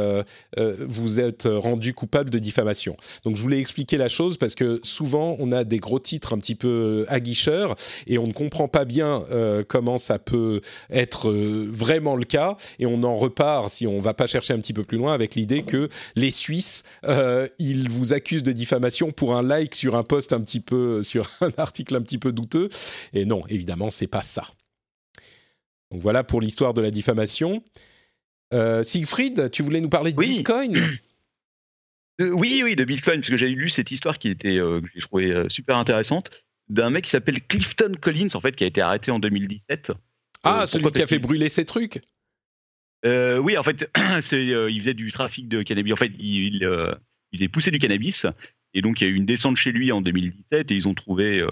vous êtes rendu coupable de diffamation. Donc je voulais expliquer la chose parce que souvent on a des gros titres un petit peu aguicheurs et on ne comprend pas bien euh, comment ça peut être euh, vraiment le cas et on en repart si on va pas chercher un petit peu plus loin avec l'idée que les Suisses euh, ils vous accusent de diffamation pour un like sur un post un petit peu sur un article un petit peu douteux et non évidemment c'est pas ça. Donc voilà pour l'histoire de la diffamation. Siegfried, tu voulais nous parler de Bitcoin? Euh, oui, oui, de Bitcoin, parce que j'ai lu cette histoire qui était, euh, que j'ai trouvé euh, super intéressante, d'un mec qui s'appelle Clifton Collins, en fait, qui a été arrêté en 2017. Ah, celui qui a fait brûler ses trucs? Oui, en fait, il faisait du trafic de cannabis. En fait, il, il, faisait pousser du cannabis. Et donc, il y a eu une descente chez lui en 2017 et ils ont trouvé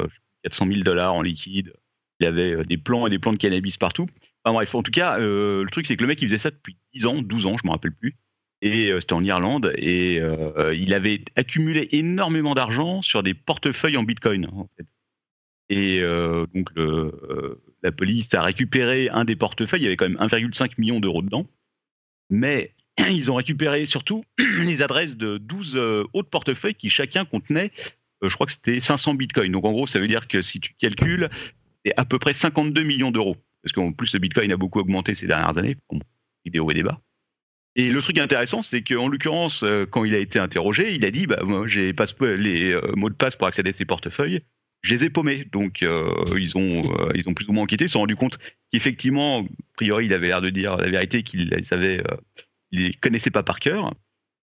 400 000 dollars en liquide. Il y avait des plants et des plants de cannabis partout. Enfin bref, en tout cas, le truc, c'est que le mec, il faisait ça depuis 10 ans, 12 ans, je ne me rappelle plus et euh, c'était en Irlande, et euh, il avait accumulé énormément d'argent sur des portefeuilles en Bitcoin. Et euh, donc la police a récupéré un des portefeuilles, il y avait quand même 1,5 million d'euros dedans, mais ils ont récupéré surtout les adresses de 12 autres portefeuilles qui chacun contenait, je crois que c'était 500 bitcoins. Donc en gros, ça veut dire que si tu calcules, c'est à peu près 52 millions d'euros. Parce qu'en plus, le bitcoin a beaucoup augmenté ces dernières années. Bon, vidéo et débat. Et le truc intéressant, c'est qu'en l'occurrence, quand il a été interrogé, il a dit bah, moi, j'ai les mots de passe pour accéder à ces portefeuilles je les ai paumés. Donc, euh, ils, ont, euh, ils ont plus ou moins enquêté, ils se sont rendus compte qu'effectivement, a priori, il avait l'air de dire la vérité, qu'il euh, les connaissait pas par cœur.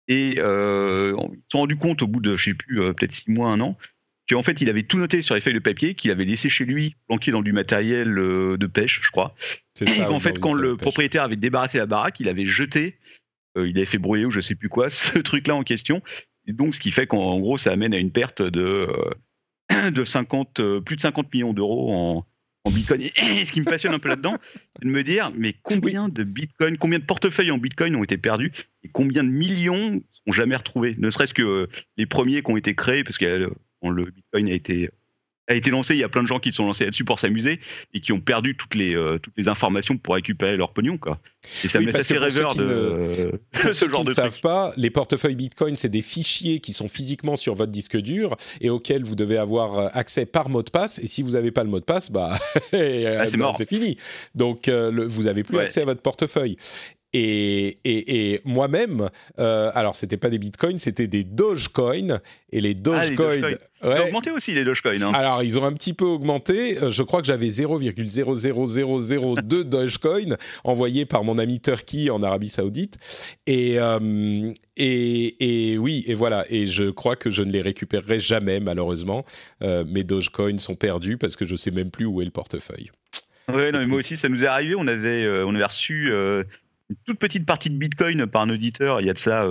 Et ils se sont rendus compte au bout de, je sais plus, peut-être six mois, un an, qu'en fait, il avait tout noté sur les feuilles de papier, qu'il avait laissé chez lui, planqué dans du matériel de pêche, je crois. Et en fait, quand le propriétaire avait débarrassé la baraque, il avait jeté, il avait fait brouiller ou je sais plus quoi, ce truc-là en question. Et donc, ce qui fait qu'en gros, ça amène à une perte de de 50, euh, plus de 50 millions d'euros en, Bitcoin. Et ce qui me passionne un peu là-dedans, c'est de me dire, mais combien de Bitcoin, combien de portefeuilles en Bitcoin ont été perdus et combien de millions sont jamais retrouvés? Ne serait-ce que euh, les premiers qui ont été créés, parce que euh, le Bitcoin a été a été lancé. Il y a plein de gens qui sont lancés là-dessus pour s'amuser et qui ont perdu toutes les, euh, toutes les informations pour récupérer leur pognon. Quoi. Et ça me assez rêveur de, ce genre de ne savent pas, les portefeuilles Bitcoin, c'est des fichiers qui sont physiquement sur votre disque dur et auxquels vous devez avoir euh, accès par mot de passe. Et si vous n'avez pas le mot de passe, bah, ah, c'est fini. Donc, euh, vous n'avez plus accès à votre portefeuille. Et, et, moi-même, euh, alors c'était pas des bitcoins, c'était des Dogecoin. Et les Dogecoin. Ah, Ils ont augmenté aussi les Dogecoin. Hein. Alors ils ont un petit peu augmenté. Euh, je crois que j'avais 0,00002 Dogecoin envoyés par mon ami Turkey en Arabie Saoudite. Et, euh, et, et, oui, et voilà. Et je crois que je ne les récupérerai jamais, malheureusement. Euh, mes Dogecoin sont perdus parce que je sais même plus où est le portefeuille. Oui, non, mais moi aussi, ça nous est arrivé. On avait, on avait reçu une toute petite partie de Bitcoin par un auditeur il y a de ça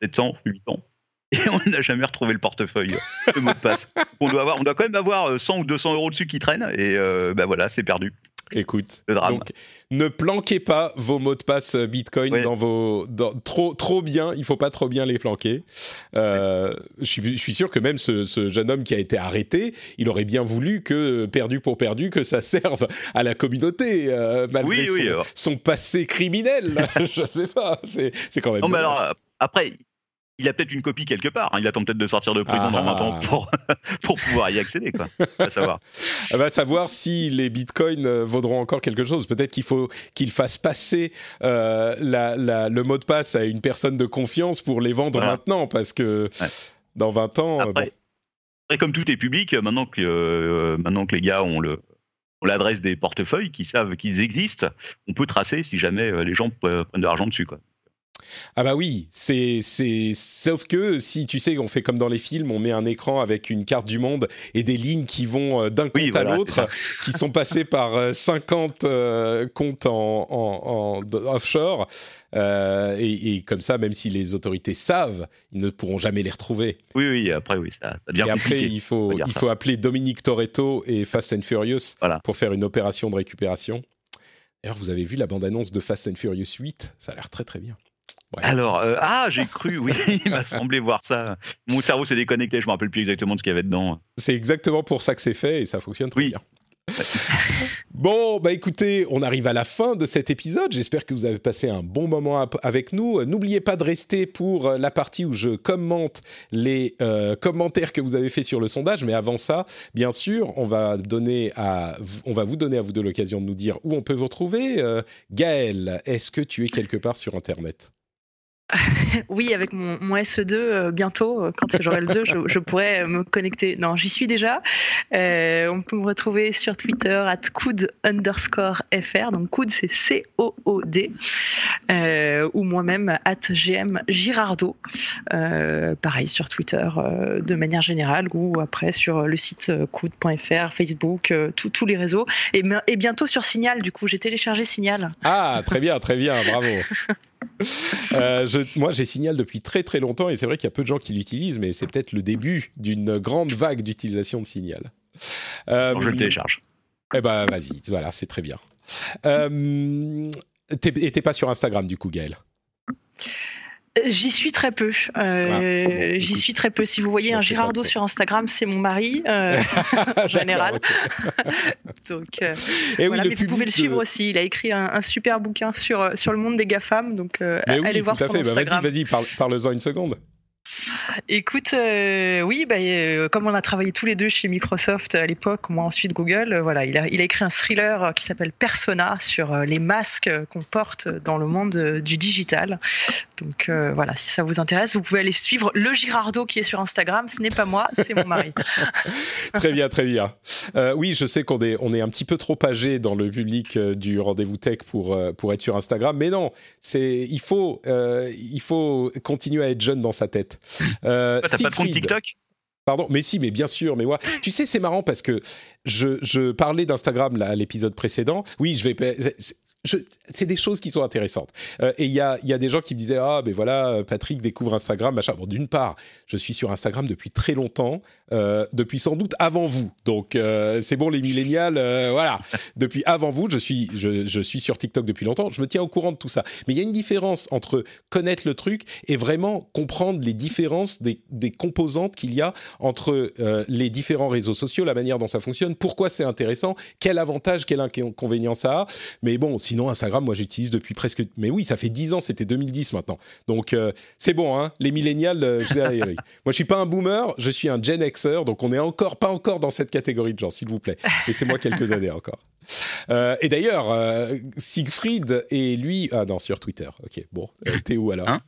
7 euh, ans, 8 ans. Et on n'a jamais retrouvé le portefeuille, le mot de passe. On doit, avoir, on doit quand même avoir 100 euh, ou 200 euros dessus qui traînent. Et ben voilà, c'est perdu. Écoute, donc ne planquez pas vos mots de passe Bitcoin dans vos trop trop bien. Il faut pas trop bien les planquer. Euh, je, suis, je, suis, sûr que même ce, ce, jeune homme qui a été arrêté, il aurait bien voulu que perdu pour perdu que ça serve à la communauté euh, malgré son, passé criminel. je sais pas. C'est quand même. Non, mais alors après, il a peut-être une copie quelque part. Hein. Il attend peut-être de sortir de prison dans 20 ans ah. pour, pour pouvoir y accéder. Quoi. Va savoir. Va savoir si les bitcoins euh, vaudront encore quelque chose. Peut-être qu'il faut qu'il fasse passer euh, la, le mot de passe à une personne de confiance pour les vendre maintenant, parce que dans 20 ans. Euh, après, comme tout est public, maintenant que, maintenant que les gars ont le, l'adresse des portefeuilles, qui savent qu'ils existent, on peut tracer si jamais les gens prennent de l'argent dessus. Quoi. Ah bah oui, c'est c'est sauf que si tu sais on fait comme dans les films, on met un écran avec une carte du monde et des lignes qui vont euh, d'un compte à l'autre, qui sont passées par 50 euh, euh, comptes en, offshore. et, comme ça, même si les autorités savent, ils ne pourront jamais les retrouver. Oui, oui. Après, oui, ça, ça devient Et après, il faut, il faut appeler Dominique Toretto et Fast and Furious pour faire une opération de récupération. D'ailleurs, vous avez vu la bande-annonce de Fast and Furious 8 Ça a l'air très très bien. Alors, euh, ah, j'ai cru, oui, il m'a semblé voir ça. Mon cerveau s'est déconnecté, je me rappelle plus exactement de ce qu'il y avait dedans. C'est exactement pour ça que c'est fait et ça fonctionne très bien. Bon, bah écoutez, on arrive à la fin de cet épisode. J'espère que vous avez passé un bon moment avec nous. N'oubliez pas de rester pour euh, la partie où je commente les euh, commentaires que vous avez fait sur le sondage. Mais avant ça, bien sûr, on va donner à, on va vous donner à vous de l'occasion de nous dire où on peut vous retrouver. Gaël, est-ce que tu es quelque part sur Internet? oui, avec mon, SE2, euh, bientôt, euh, quand j'aurai le 2, je, pourrais me connecter. Non, j'y suis déjà. Euh, on peut me retrouver sur Twitter, at coud underscore fr. Donc, coud, c'est C-O-O-D. ou moi-même, at gm girardo. pareil, sur Twitter, de manière générale, ou après sur le site coud.fr, Facebook, tous les réseaux. Et, et bientôt sur Signal, du coup, j'ai téléchargé Signal. Ah, très bien, très bien, bravo. Euh, moi, j'ai Signal depuis très très longtemps et c'est vrai qu'il y a peu de gens qui l'utilisent, mais c'est peut-être le début d'une grande vague d'utilisation de Signal. Euh, je le télécharge. Eh ben, vas-y, voilà, c'est très bien. Euh, et t'es pas sur Instagram du coup, Gaël J'y suis très peu. Euh, ah, J'y suis très peu. Si vous voyez un Girardo sur Instagram, c'est mon mari euh, en général. donc, euh, Et oui, mais vous pouvez le suivre aussi. Il a écrit un, super bouquin sur sur le monde des gafam. Donc allez voir son fait. Bah, Instagram. vas-y, vas-y, parle-en une seconde. Écoute, euh, oui, bah, euh, comme on a travaillé tous les deux chez Microsoft à l'époque, moi ensuite Google, euh, voilà, il a, écrit un thriller qui s'appelle Persona sur les masques qu'on porte dans le monde du digital. Donc voilà, si ça vous intéresse, vous pouvez aller suivre le Girardo qui est sur Instagram. Ce n'est pas moi, c'est mon mari. très bien, très bien. oui, je sais qu'on est, un petit peu trop âgé dans le public du rendez-vous tech pour, être sur Instagram, mais non, il faut continuer à être jeune dans sa tête. Euh, T'as pas de compte TikTok? Pardon, mais si, mais bien sûr, mais moi, tu sais, c'est marrant parce que je, je parlais d'Instagram à l'épisode précédent. Oui, je vais, c'est des choses qui sont intéressantes. Euh, et il y a, y a, des gens qui me disaient ah ben voilà Patrick découvre Instagram machin. Bon d'une part je suis sur Instagram depuis très longtemps, euh, depuis sans doute avant vous. Donc euh, c'est bon les millénials voilà depuis avant vous je suis je, je, suis sur TikTok depuis longtemps. Je me tiens au courant de tout ça. Mais il y a une différence entre connaître le truc et vraiment comprendre les différences des, des composantes qu'il y a entre les différents réseaux sociaux, la manière dont ça fonctionne, pourquoi c'est intéressant, quel avantage, quel inconvénient ça a. Mais bon si Sinon, Instagram, moi, j'utilise depuis presque. Mais oui, ça fait 10 ans, c'était 2010 maintenant. Donc, euh, c'est bon, hein, les millénials, euh, je moi, je suis pas un boomer, je suis un Gen Donc on n'est encore pas encore dans cette catégorie de gens, s'il vous plaît. Laissez-moi quelques années encore. Euh, et d'ailleurs, Siegfried et lui. Ah non, sur Twitter. Ok, bon. T'es où alors? Hein?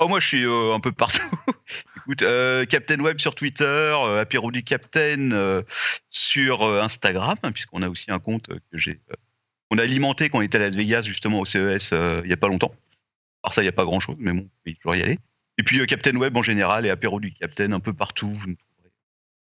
Oh, moi, je suis un peu partout. Écoute, Captain Web sur Twitter, Apéro du Captain sur Instagram, hein, puisqu'on a aussi un compte que j'ai on a alimenté quand on était à Las Vegas, justement, au CES, euh, il n'y a pas longtemps. Alors ça, il n'y a pas grand-chose, mais bon, il faut y aller. Et puis euh, Captain Web en général et apéro du Captain un peu partout.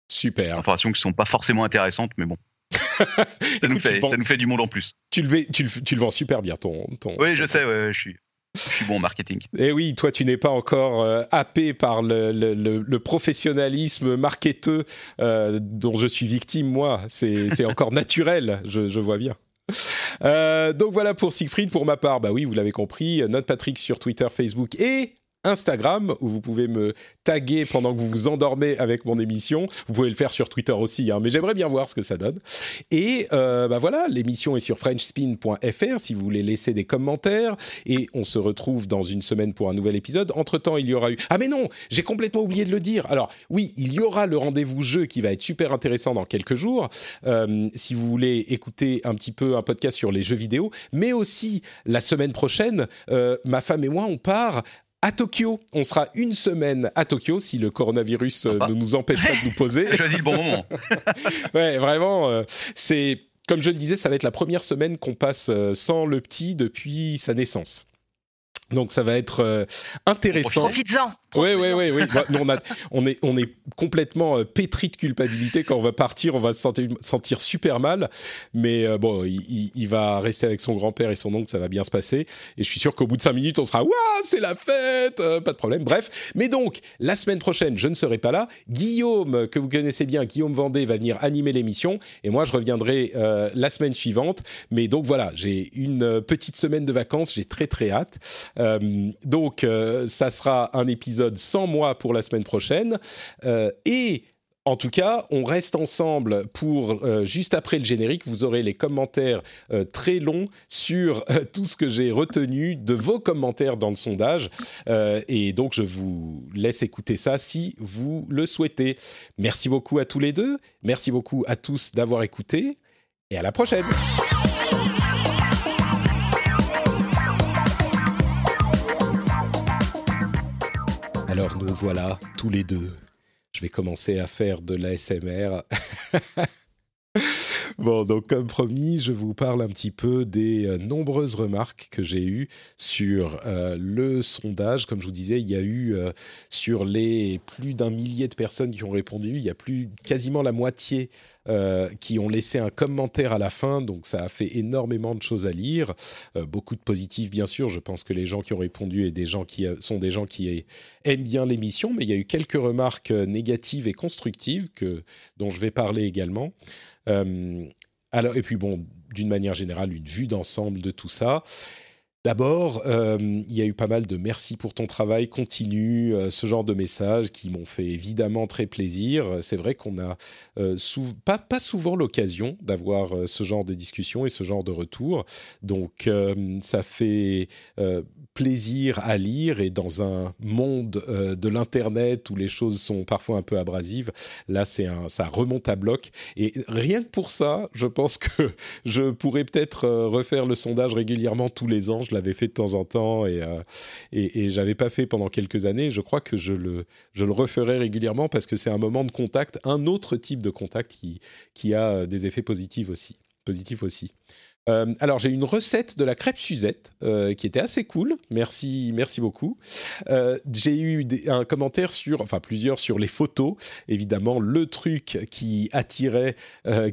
Super. Informations qui ne sont pas forcément intéressantes, mais bon. ça, nous fait, ça nous fait du monde en plus. Tu le, tu le, vends super bien, ton. ton oui, je sais, ouais, je suis. Je suis bon en marketing. Et eh oui, toi, tu n'es pas encore euh, happé par le, le, professionnalisme marketeux dont je suis victime, moi. C'est encore naturel, je, je, vois bien. Euh, donc voilà pour Siegfried. Pour ma part, bah oui, vous l'avez compris, Note Patrick sur Twitter, Facebook et Instagram où vous pouvez me taguer pendant que vous vous endormez avec mon émission. Vous pouvez le faire sur Twitter aussi, hein, mais j'aimerais bien voir ce que ça donne. Et euh, bah voilà, l'émission est sur frenchspin.fr si vous voulez laisser des commentaires. Et on se retrouve dans une semaine pour un nouvel épisode. Entre temps, il y aura eu. Ah mais non, j'ai complètement oublié de le dire. Alors oui, il y aura le rendez-vous jeu qui va être super intéressant dans quelques jours. Euh, si vous voulez écouter un petit peu un podcast sur les jeux vidéo, mais aussi la semaine prochaine, euh, ma femme et moi on part à Tokyo. On sera une semaine à Tokyo si le coronavirus euh, ne nous empêche pas de nous poser. J'ai choisi le bon moment. ouais, vraiment, euh, c'est comme je le disais, ça va être la première semaine qu'on passe euh, sans le petit depuis sa naissance. Donc ça va être euh, intéressant. Profites-en. Oui, oui, oui, oui. on, on, est, on est complètement euh, pétri de culpabilité quand on va partir. On va se sentir, sentir super mal. Mais euh, bon, il, va rester avec son grand-père et son oncle. Ça va bien se passer. Et je suis sûr qu'au bout de cinq minutes, on sera Waouh, c'est la fête Pas de problème. Bref. Mais donc, la semaine prochaine, je ne serai pas là. Guillaume, que vous connaissez bien, Guillaume Vendée, va venir animer l'émission. Et moi, je reviendrai la semaine suivante. Mais donc voilà, j'ai une petite semaine de vacances. J'ai très, très hâte. Euh, donc, euh, ça sera un épisode sans moi pour la semaine prochaine. Euh, et en tout cas, on reste ensemble pour juste après le générique. Vous aurez les commentaires très longs sur tout ce que j'ai retenu de vos commentaires dans le sondage. et donc, je vous laisse écouter ça si vous le souhaitez. Merci beaucoup à tous les deux. Merci beaucoup à tous d'avoir écouté. Et à la prochaine. Alors nous voilà tous les deux. Je vais commencer à faire de l'ASMR. Bon, donc comme promis, je vous parle un petit peu des euh, nombreuses remarques que j'ai eues sur euh, le sondage. Comme je vous disais, il y a eu euh, sur les plus d'un millier de personnes qui ont répondu, il y a plus quasiment la moitié qui ont laissé un commentaire à la fin. Donc ça a fait énormément de choses à lire, beaucoup de positifs bien sûr. Je pense que les gens qui ont répondu qui sont des gens qui aiment bien l'émission, mais il y a eu quelques remarques négatives et constructives dont je vais parler également. Euh, alors, et puis bon, d'une manière générale, une vue d'ensemble de tout ça. D'abord, euh, il y a eu pas mal de merci pour ton travail, continue, euh, ce genre de messages qui m'ont fait évidemment très plaisir. C'est vrai qu'on a euh, pas, pas, souvent l'occasion d'avoir ce genre de discussion et ce genre de retour. Donc, ça fait plaisir à lire et dans un monde de l'internet où les choses sont parfois un peu abrasives, là c'est un, ça remonte à bloc et rien que pour ça, je pense que je pourrais peut-être refaire le sondage régulièrement tous les ans je l'avais fait de temps en temps et, euh, et, et j'avais pas fait pendant quelques années. Je crois que je le, je le referai régulièrement parce que c'est un moment de contact, un autre type de contact qui, qui a euh, des effets positifs aussi. Positifs aussi. Euh, alors j'ai une recette de la crêpe Suzette euh, qui était assez cool. Merci, merci beaucoup. Euh, j'ai eu un commentaire sur, enfin plusieurs sur les photos. Évidemment, le truc qui attirait,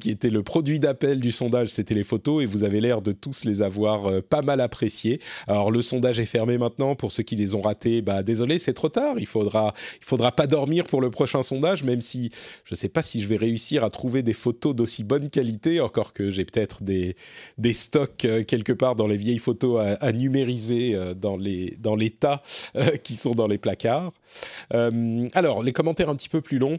qui était le produit d'appel du sondage, c'était les photos et vous avez l'air de tous les avoir pas mal appréciés. Alors le sondage est fermé maintenant pour ceux qui les ont ratés. Bah désolé, c'est trop tard. Il faudra, il faudra pas dormir pour le prochain sondage, même si je sais pas si je vais réussir à trouver des photos d'aussi bonne qualité. Encore que j'ai peut-être des des stocks euh, quelque part dans les vieilles photos à, numériser euh, dans les dans les tas euh, qui sont dans les placards. alors les commentaires un petit peu plus longs.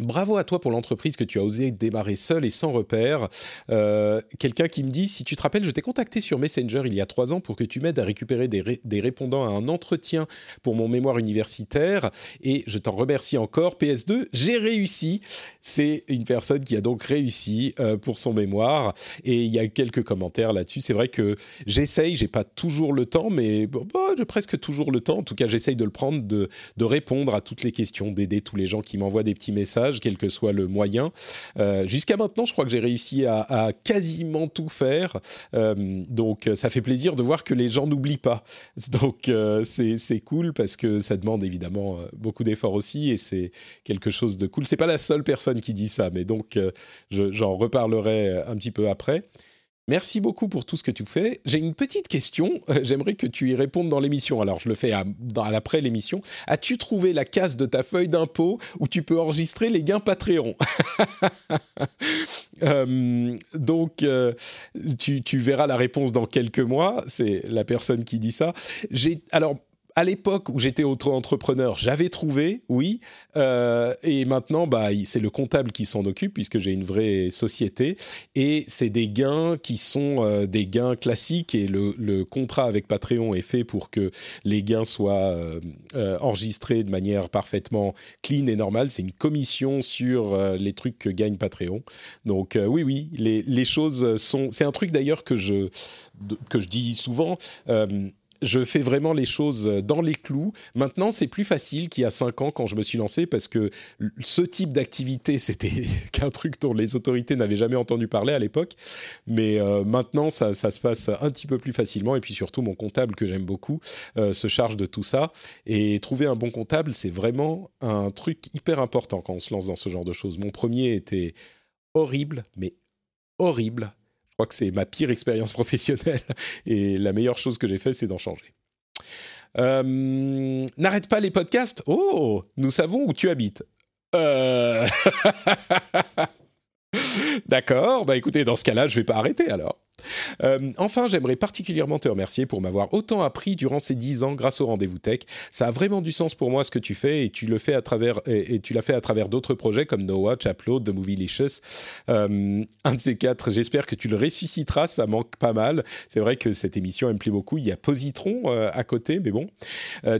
Bravo à toi pour l'entreprise que tu as osé démarrer seul et sans repère. Euh, quelqu'un qui me dit, si tu te rappelles, je t'ai contacté sur Messenger il y a trois ans pour que tu m'aides à récupérer des, répondants à un entretien pour mon mémoire universitaire et je t'en remercie encore. PS2, j'ai réussi. C'est une personne qui a donc réussi euh, pour son mémoire et il y a quelques commentaires là-dessus. C'est vrai que j'essaye, j'ai pas toujours le temps, mais j'ai presque toujours le temps. En tout cas, j'essaye de le prendre, de répondre à toutes les questions, d'aider tous les gens qui m'envoient des petits messages quel que soit le moyen. Euh, jusqu'à maintenant, je crois que j'ai réussi à, quasiment tout faire. Euh, donc, ça fait plaisir de voir que les gens n'oublient pas. Donc, euh, c'est cool parce que ça demande évidemment beaucoup d'efforts aussi et c'est quelque chose de cool. C'est pas la seule personne qui dit ça, mais donc j'en reparlerai un petit peu après. Merci beaucoup pour tout ce que tu fais. J'ai une petite question. Euh, j'aimerais que tu y répondes dans l'émission. Alors, je le fais à, après l'émission. As-tu trouvé la case de ta feuille d'impôt où tu peux enregistrer les gains Patreon? Euh, Donc, euh, tu, verras la réponse dans quelques mois. C'est la personne qui dit ça. J'ai alors à l'époque où j'étais auto-entrepreneur, j'avais trouvé, oui, euh, et maintenant, bah, c'est le comptable qui s'en occupe puisque j'ai une vraie société, et c'est des gains qui sont euh, des gains classiques, et le, contrat avec Patreon est fait pour que les gains soient euh, enregistrés de manière parfaitement clean et normale. C'est une commission sur les trucs que gagne Patreon. Donc oui, oui, les, les choses sont. C'est un truc d'ailleurs que je que je dis souvent je fais vraiment les choses dans les clous. Maintenant, c'est plus facile qu'il y a cinq ans quand je me suis lancé parce que ce type d'activité, c'était qu'un truc dont les autorités n'avaient jamais entendu parler à l'époque. Mais euh, maintenant, ça, se passe un petit peu plus facilement. Et puis surtout, mon comptable, que j'aime beaucoup, euh, se charge de tout ça. Et trouver un bon comptable, c'est vraiment un truc hyper important quand on se lance dans ce genre de choses. Mon premier était horrible, mais horrible crois que c'est ma pire expérience professionnelle et la meilleure chose que j'ai fait, c'est d'en changer. Euh, n'arrête pas les podcasts. Oh, nous savons où tu habites. Euh. D'accord, bah écoutez, dans ce cas-là, je vais pas arrêter alors. Euh, enfin, j'aimerais particulièrement te remercier pour m'avoir autant appris durant ces dix ans grâce au rendez-vous tech. Ça a vraiment du sens pour moi ce que tu fais et tu le fais à travers et, tu l'as fait à travers d'autres projets comme No Watch, The Movielicious. Euh, un de ces quatre, j'espère que tu le ressusciteras. Ça manque pas mal. C'est vrai que cette émission elle me plaît beaucoup. Il y a Positron euh, à côté, mais bon.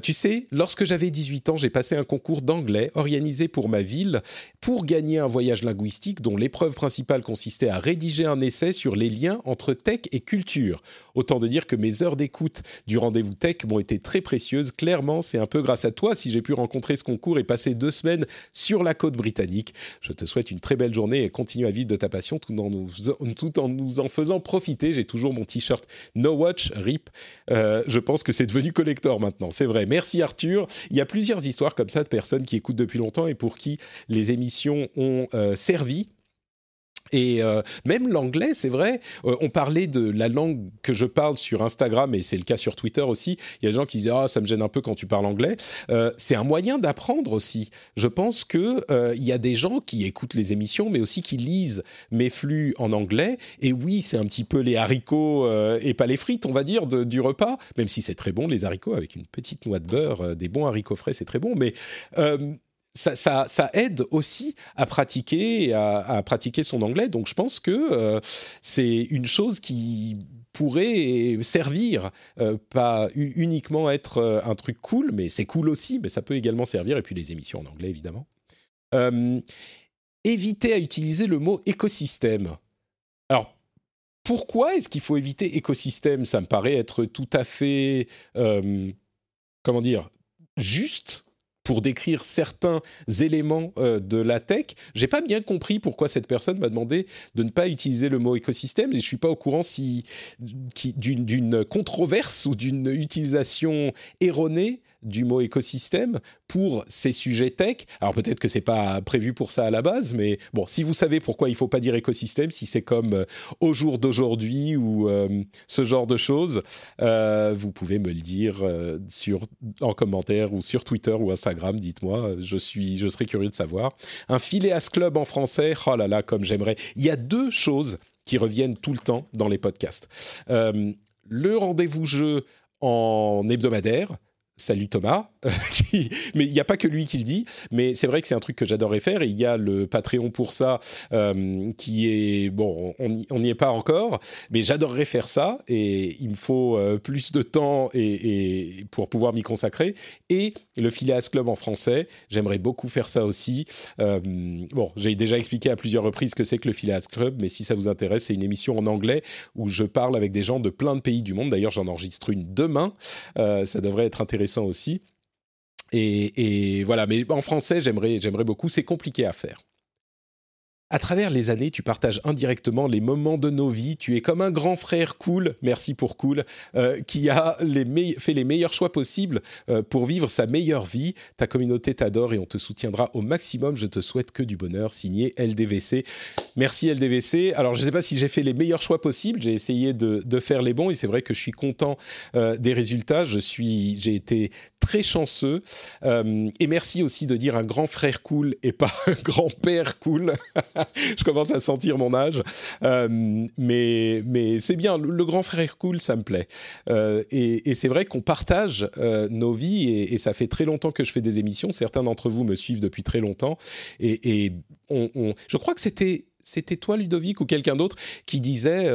Tu sais, lorsque j'avais 18 ans, j'ai passé un concours d'anglais organisé pour ma ville pour gagner un voyage linguistique dont l'épreuve principale consistait à rédiger un essai sur les liens entre tech et culture. Autant de dire que mes heures d'écoute du rendez-vous tech m'ont été très précieuses. Clairement, c'est un peu grâce à toi si j'ai pu rencontrer ce concours et passer deux semaines sur la côte britannique. Je te souhaite une très belle journée et continue à vivre de ta passion tout en nous, en faisant profiter. J'ai toujours mon t-shirt No Watch RIP. Euh, je pense que c'est devenu collector maintenant, c'est vrai. Merci Arthur. Il y a plusieurs histoires comme ça de personnes qui écoutent depuis longtemps et pour qui les émissions ont euh, servi Et euh, même l'anglais, c'est vrai. Euh, on parlait de la langue que je parle sur Instagram, et c'est le cas sur Twitter aussi. Il y a des gens qui disent ah ça me gêne un peu quand tu parles anglais. Euh, c'est un moyen d'apprendre aussi. Je pense que il y a des gens qui écoutent les émissions, mais aussi qui lisent mes flux en anglais. Et oui, c'est un petit peu les haricots et pas les frites, on va dire, du repas. Même si c'est très bon les haricots avec une petite noix de beurre, des bons haricots frais, c'est très bon. Mais ça, aide aussi à pratiquer, à, pratiquer son anglais. Donc je pense que euh, c'est une chose qui pourrait servir, euh, pas uniquement être euh, un truc cool, mais c'est cool aussi, mais ça peut également servir, et puis les émissions en anglais évidemment. éviter à utiliser le mot écosystème. Alors, pourquoi est-ce qu'il faut éviter écosystème? Ça me paraît être tout à fait, comment dire, juste pour décrire certains éléments euh, de la tech. J'ai pas bien compris pourquoi cette personne m'a demandé de ne pas utiliser le mot écosystème et je suis pas au courant si d'une controverse ou d'une utilisation erronée du mot écosystème pour ces sujets tech. Alors peut-être que c'est pas prévu pour ça à la base, mais bon, si vous savez pourquoi il faut pas dire écosystème, si c'est comme euh, au jour d'aujourd'hui ou euh, ce genre de choses, euh, vous pouvez me le dire sur en commentaire ou sur Twitter ou Instagram. Dites-moi, je je serais curieux de savoir. Un Phileas Club en français, oh là là, comme j'aimerais. Il y a deux choses qui reviennent tout le temps dans les podcasts. le rendez-vous jeu en hebdomadaire, Salut Thomas, mais il n'y a pas que lui qui le dit, mais c'est vrai que c'est un truc que j'adorerais faire et il y a le Patreon pour ça euh, qui est, bon, on n'y est pas encore, mais j'adorerais faire ça et il me faut euh, plus de temps et, pour pouvoir m'y consacrer. Et le Phileas Club en français, j'aimerais beaucoup faire ça aussi. Euh, bon, j'ai déjà expliqué à plusieurs reprises que c'est que le Phileas Club, mais si ça vous intéresse, c'est une émission en anglais où je parle avec des gens de plein de pays du monde. D'ailleurs, j'en enregistre une demain, ça devrait être intéressant aussi. Et, voilà, mais en français, j'aimerais beaucoup. C'est compliqué à faire. À travers les années, tu partages indirectement les moments de nos vies. Tu es comme un grand frère cool, merci pour cool, euh, qui a fait les meilleurs choix possibles euh, pour vivre sa meilleure vie. Ta communauté t'adore et on te soutiendra au maximum. Je te souhaite que du bonheur. Signé LDVC. Merci LDVC. Alors, je ne sais pas si j'ai fait les meilleurs choix possibles. J'ai essayé de, faire les bons et c'est vrai que je suis content euh, des résultats. Je suis, j'ai été très chanceux. et merci aussi de dire un grand frère cool et pas un grand-père cool. je commence à sentir mon âge. Euh, mais mais c'est bien, le, grand frère cool, ça me plaît. Euh, et, c'est vrai qu'on partage euh, nos vies et, ça fait très longtemps que je fais des émissions. Certains d'entre vous me suivent depuis très longtemps. Et, on, je crois que c'était c'était toi, Ludovic, ou quelqu'un d'autre qui disait,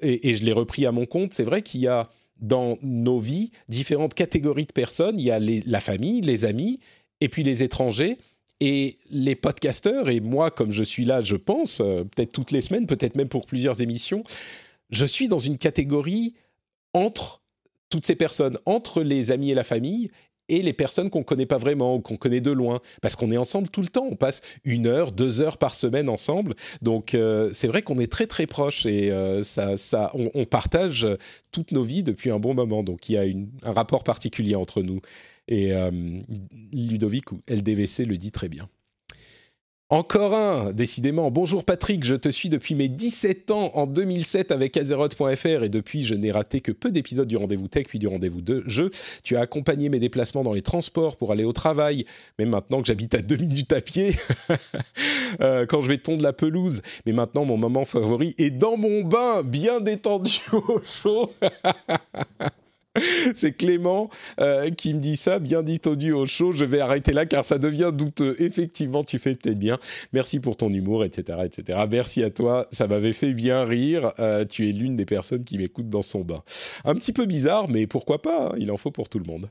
et, je l'ai repris à mon compte, c'est vrai qu'il y a dans nos vies différentes catégories de personnes. Il y a la famille, les amis, et puis les étrangers. Et les podcasteurs, et moi, comme je suis là, je pense, euh, peut-être toutes les semaines, peut-être même pour plusieurs émissions, je suis dans une catégorie entre toutes ces personnes, entre les amis et la famille, et les personnes qu'on ne connaît pas vraiment ou qu'on connaît de loin, parce qu'on est ensemble tout le temps. On passe une heure, deux heures par semaine ensemble. Donc euh, c'est vrai qu'on est très très proches et euh, ça, on, partage toutes nos vies depuis un bon moment. Donc il y a un rapport particulier entre nous. Et euh, Ludovic ou LDVC le dit très bien. Encore un, décidément. Bonjour Patrick, je te suis depuis mes 17 ans en 2007 avec Azeroth.fr et depuis je n'ai raté que peu d'épisodes du rendez-vous tech puis du rendez-vous de jeu. Tu as accompagné mes déplacements dans les transports pour aller au travail, même maintenant que j'habite à deux minutes à pied, euh, quand je vais tondre la pelouse. Mais maintenant mon moment favori est dans mon bain, bien détendu au chaud. C'est Clément euh, qui me dit ça, bien dit au au chaud. Je vais arrêter là car ça devient douteux. Effectivement, tu fais peut-être bien. Merci pour ton humour, etc., etc. Merci à toi. Ça m'avait fait bien rire. Euh, tu es l'une des personnes qui m'écoutent dans son bain. Un petit peu bizarre, mais pourquoi pas hein, Il en faut pour tout le monde.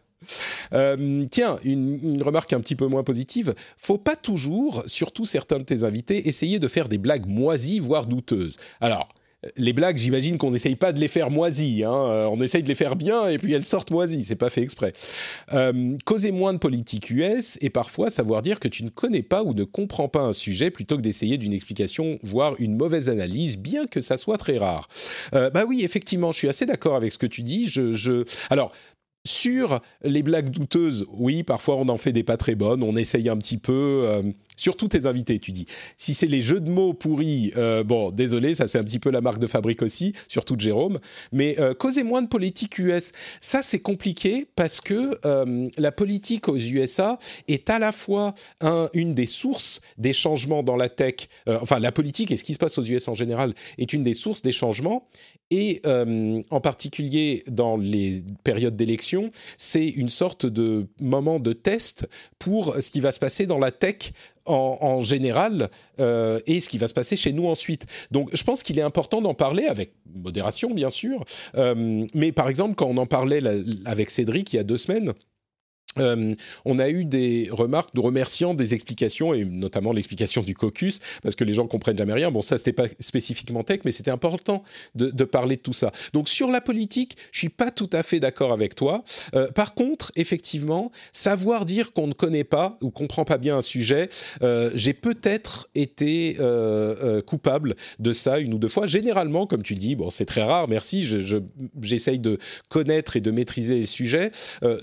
Euh, tiens, une, une, remarque un petit peu moins positive. Faut pas toujours, surtout certains de tes invités, essayer de faire des blagues moisies, voire douteuses. Alors, les blagues, j'imagine qu'on n'essaye pas de les faire moisies. Hein. Euh, on essaye de les faire bien et puis elles sortent moisies. C'est pas fait exprès. Euh, causer moins de politique US et parfois savoir dire que tu ne connais pas ou ne comprends pas un sujet plutôt que d'essayer d'une explication, voire une mauvaise analyse, bien que ça soit très rare. Euh, bah oui, effectivement, je suis assez d'accord avec ce que tu dis. Je, Alors, sur les blagues douteuses, oui, parfois on en fait des pas très bonnes, on essaye un petit peu, surtout tes invités, tu dis. Si c'est les jeux de mots pourris, euh, bon, désolé, ça c'est un petit peu la marque de fabrique aussi, surtout de Jérôme. Mais euh, causez moins de politique US. Ça c'est compliqué parce que euh, la politique aux USA est à la fois une des sources des changements dans la tech. enfin, la politique et ce qui se passe aux US en général est une des sources des changements. Et en particulier dans les périodes d'élection, c'est une sorte de moment de test pour ce qui va se passer dans la tech en, général euh, et ce qui va se passer chez nous ensuite. Donc je pense qu'il est important d'en parler avec modération bien sûr, euh, mais par exemple quand on en parlait avec Cédric il y a deux semaines, euh, on a eu des remarques nous remerciant des explications et notamment l'explication du caucus parce que les gens comprennent jamais rien. Bon, ça c'était pas spécifiquement tech, mais c'était important de, parler de tout ça. Donc sur la politique, je suis pas tout à fait d'accord avec toi. Euh, par contre, effectivement, savoir dire qu'on ne connaît pas ou comprend pas bien un sujet, euh, j'ai peut-être été coupable de ça une ou deux fois. Généralement, comme tu dis, bon, c'est très rare. Merci. J'essaye je, de connaître et de maîtriser les sujets.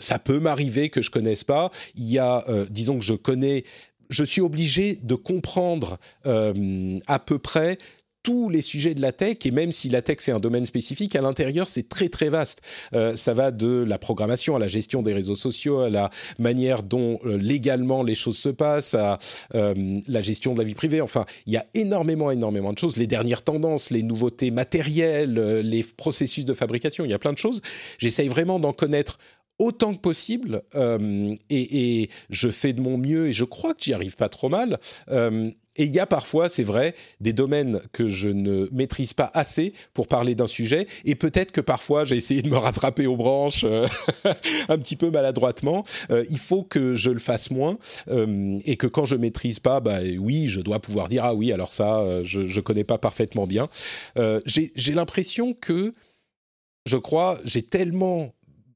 ça peut m'arriver je connaisse pas. Il y a, euh, disons que je connais, je suis obligé de comprendre euh, à peu près tous les sujets de la tech, et même si la tech c'est un domaine spécifique, à l'intérieur c'est très très vaste. Euh, ça va de la programmation à la gestion des réseaux sociaux, à la manière dont légalement les choses se passent, à la gestion de la vie privée. Enfin, il y a énormément énormément de choses. Les dernières tendances, les nouveautés matérielles, les processus de fabrication, il y a plein de choses. J'essaye vraiment d'en connaître autant que possible euh, et, je fais de mon mieux et je crois que j'y arrive pas trop mal. Euh, et il y a parfois, c'est vrai, des domaines que je ne maîtrise pas assez pour parler d'un sujet. Et peut-être que parfois, j'ai essayé de me rattraper aux branches euh, un petit peu maladroitement. il faut que je le fasse moins. et que quand je maîtrise pas, bah oui, je dois pouvoir dire, ah oui, alors ça, je ne connais pas parfaitement bien. j'ai l'impression que, je crois, j'ai tellement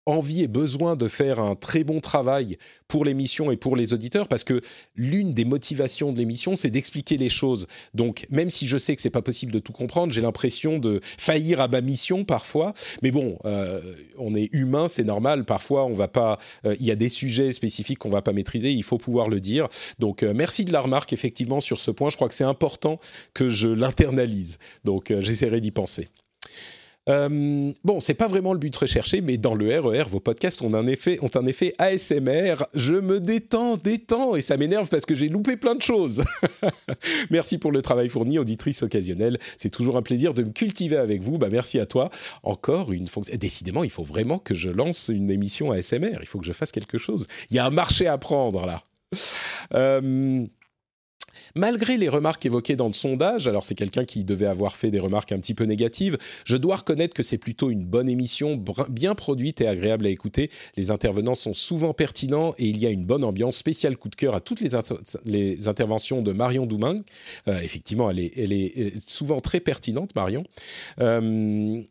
envie et besoin de faire un très bon travail pour l'émission et pour les auditeurs parce que l'une des motivations de l'émission c'est d'expliquer les choses. Donc même si je sais que c'est pas possible de tout comprendre, j'ai l'impression de faillir à ma mission parfois. Mais bon, euh, on est humain, c'est normal. Parfois, on va pas. Euh, il y a des sujets spécifiques qu'on va pas maîtriser. Il faut pouvoir le dire. Donc euh, merci de la remarque effectivement sur ce point. Je crois que c'est important que je l'internalise. Donc j'essaierai d'y penser. Euh, bon, c'est pas vraiment le but recherché, mais dans le RER, e vos podcasts ont un effet, ont un effet ASMR. Je me détends, détends, et ça m'énerve parce que j'ai loupé plein de choses. merci pour le travail fourni, auditrice occasionnelle. C'est toujours un plaisir de me cultiver avec vous. Bah, merci à toi. Encore une fonction. Décidément, il faut vraiment que je lance une émission ASMR. Il faut que je fasse quelque chose. Il y a un marché à prendre là. Euh, Malgré les remarques évoquées dans le sondage, alors c'est quelqu'un qui devait avoir fait des remarques un petit peu négatives, je dois reconnaître que c'est plutôt une bonne émission, bien produite et agréable à écouter. Les intervenants sont souvent pertinents et il y a une bonne ambiance. Spécial coup de cœur à toutes les, interventions de Marion Douming. Euh, effectivement, elle est, euh, souvent très pertinente, Marion. Euh,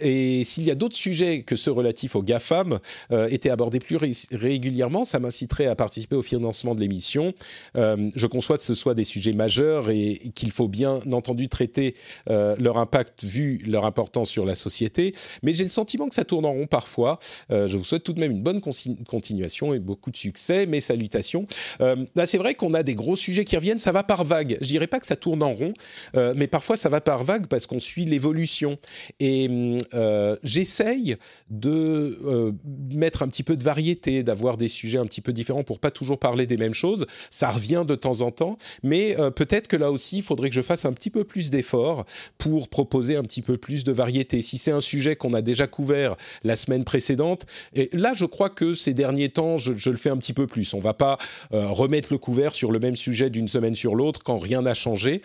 et s'il y a d'autres sujets que ceux relatifs aux GAFAM euh, étaient abordés plus régulièrement, ça m'inciterait à participer au financement de l'émission. Euh, je conçois que ce soit des sujets majeurs et, qu'il faut bien entendu traiter euh, leur impact vu leur importance sur la société. Mais j'ai le sentiment que ça tourne en rond parfois. je vous souhaite tout de même une bonne continuation et beaucoup de succès. Mes salutations. là, c'est vrai qu'on a des gros sujets qui reviennent. Ça va par vague. Je dirais pas que ça tourne en rond, mais parfois ça va par vague parce qu'on suit l'évolution. Et hum, euh, j'essaye de euh, mettre un petit peu de variété, d'avoir des sujets un petit peu différents pour pas toujours parler des mêmes choses. Ça revient de temps en temps, mais euh, peut-être que là aussi, il faudrait que je fasse un petit peu plus d'efforts pour proposer un petit peu plus de variété. Si c'est un sujet qu'on a déjà couvert la semaine précédente, et là, je crois que ces derniers temps, je, je le fais un petit peu plus. On va pas remettre le couvert sur le même sujet d'une semaine sur l'autre quand rien n'a changé.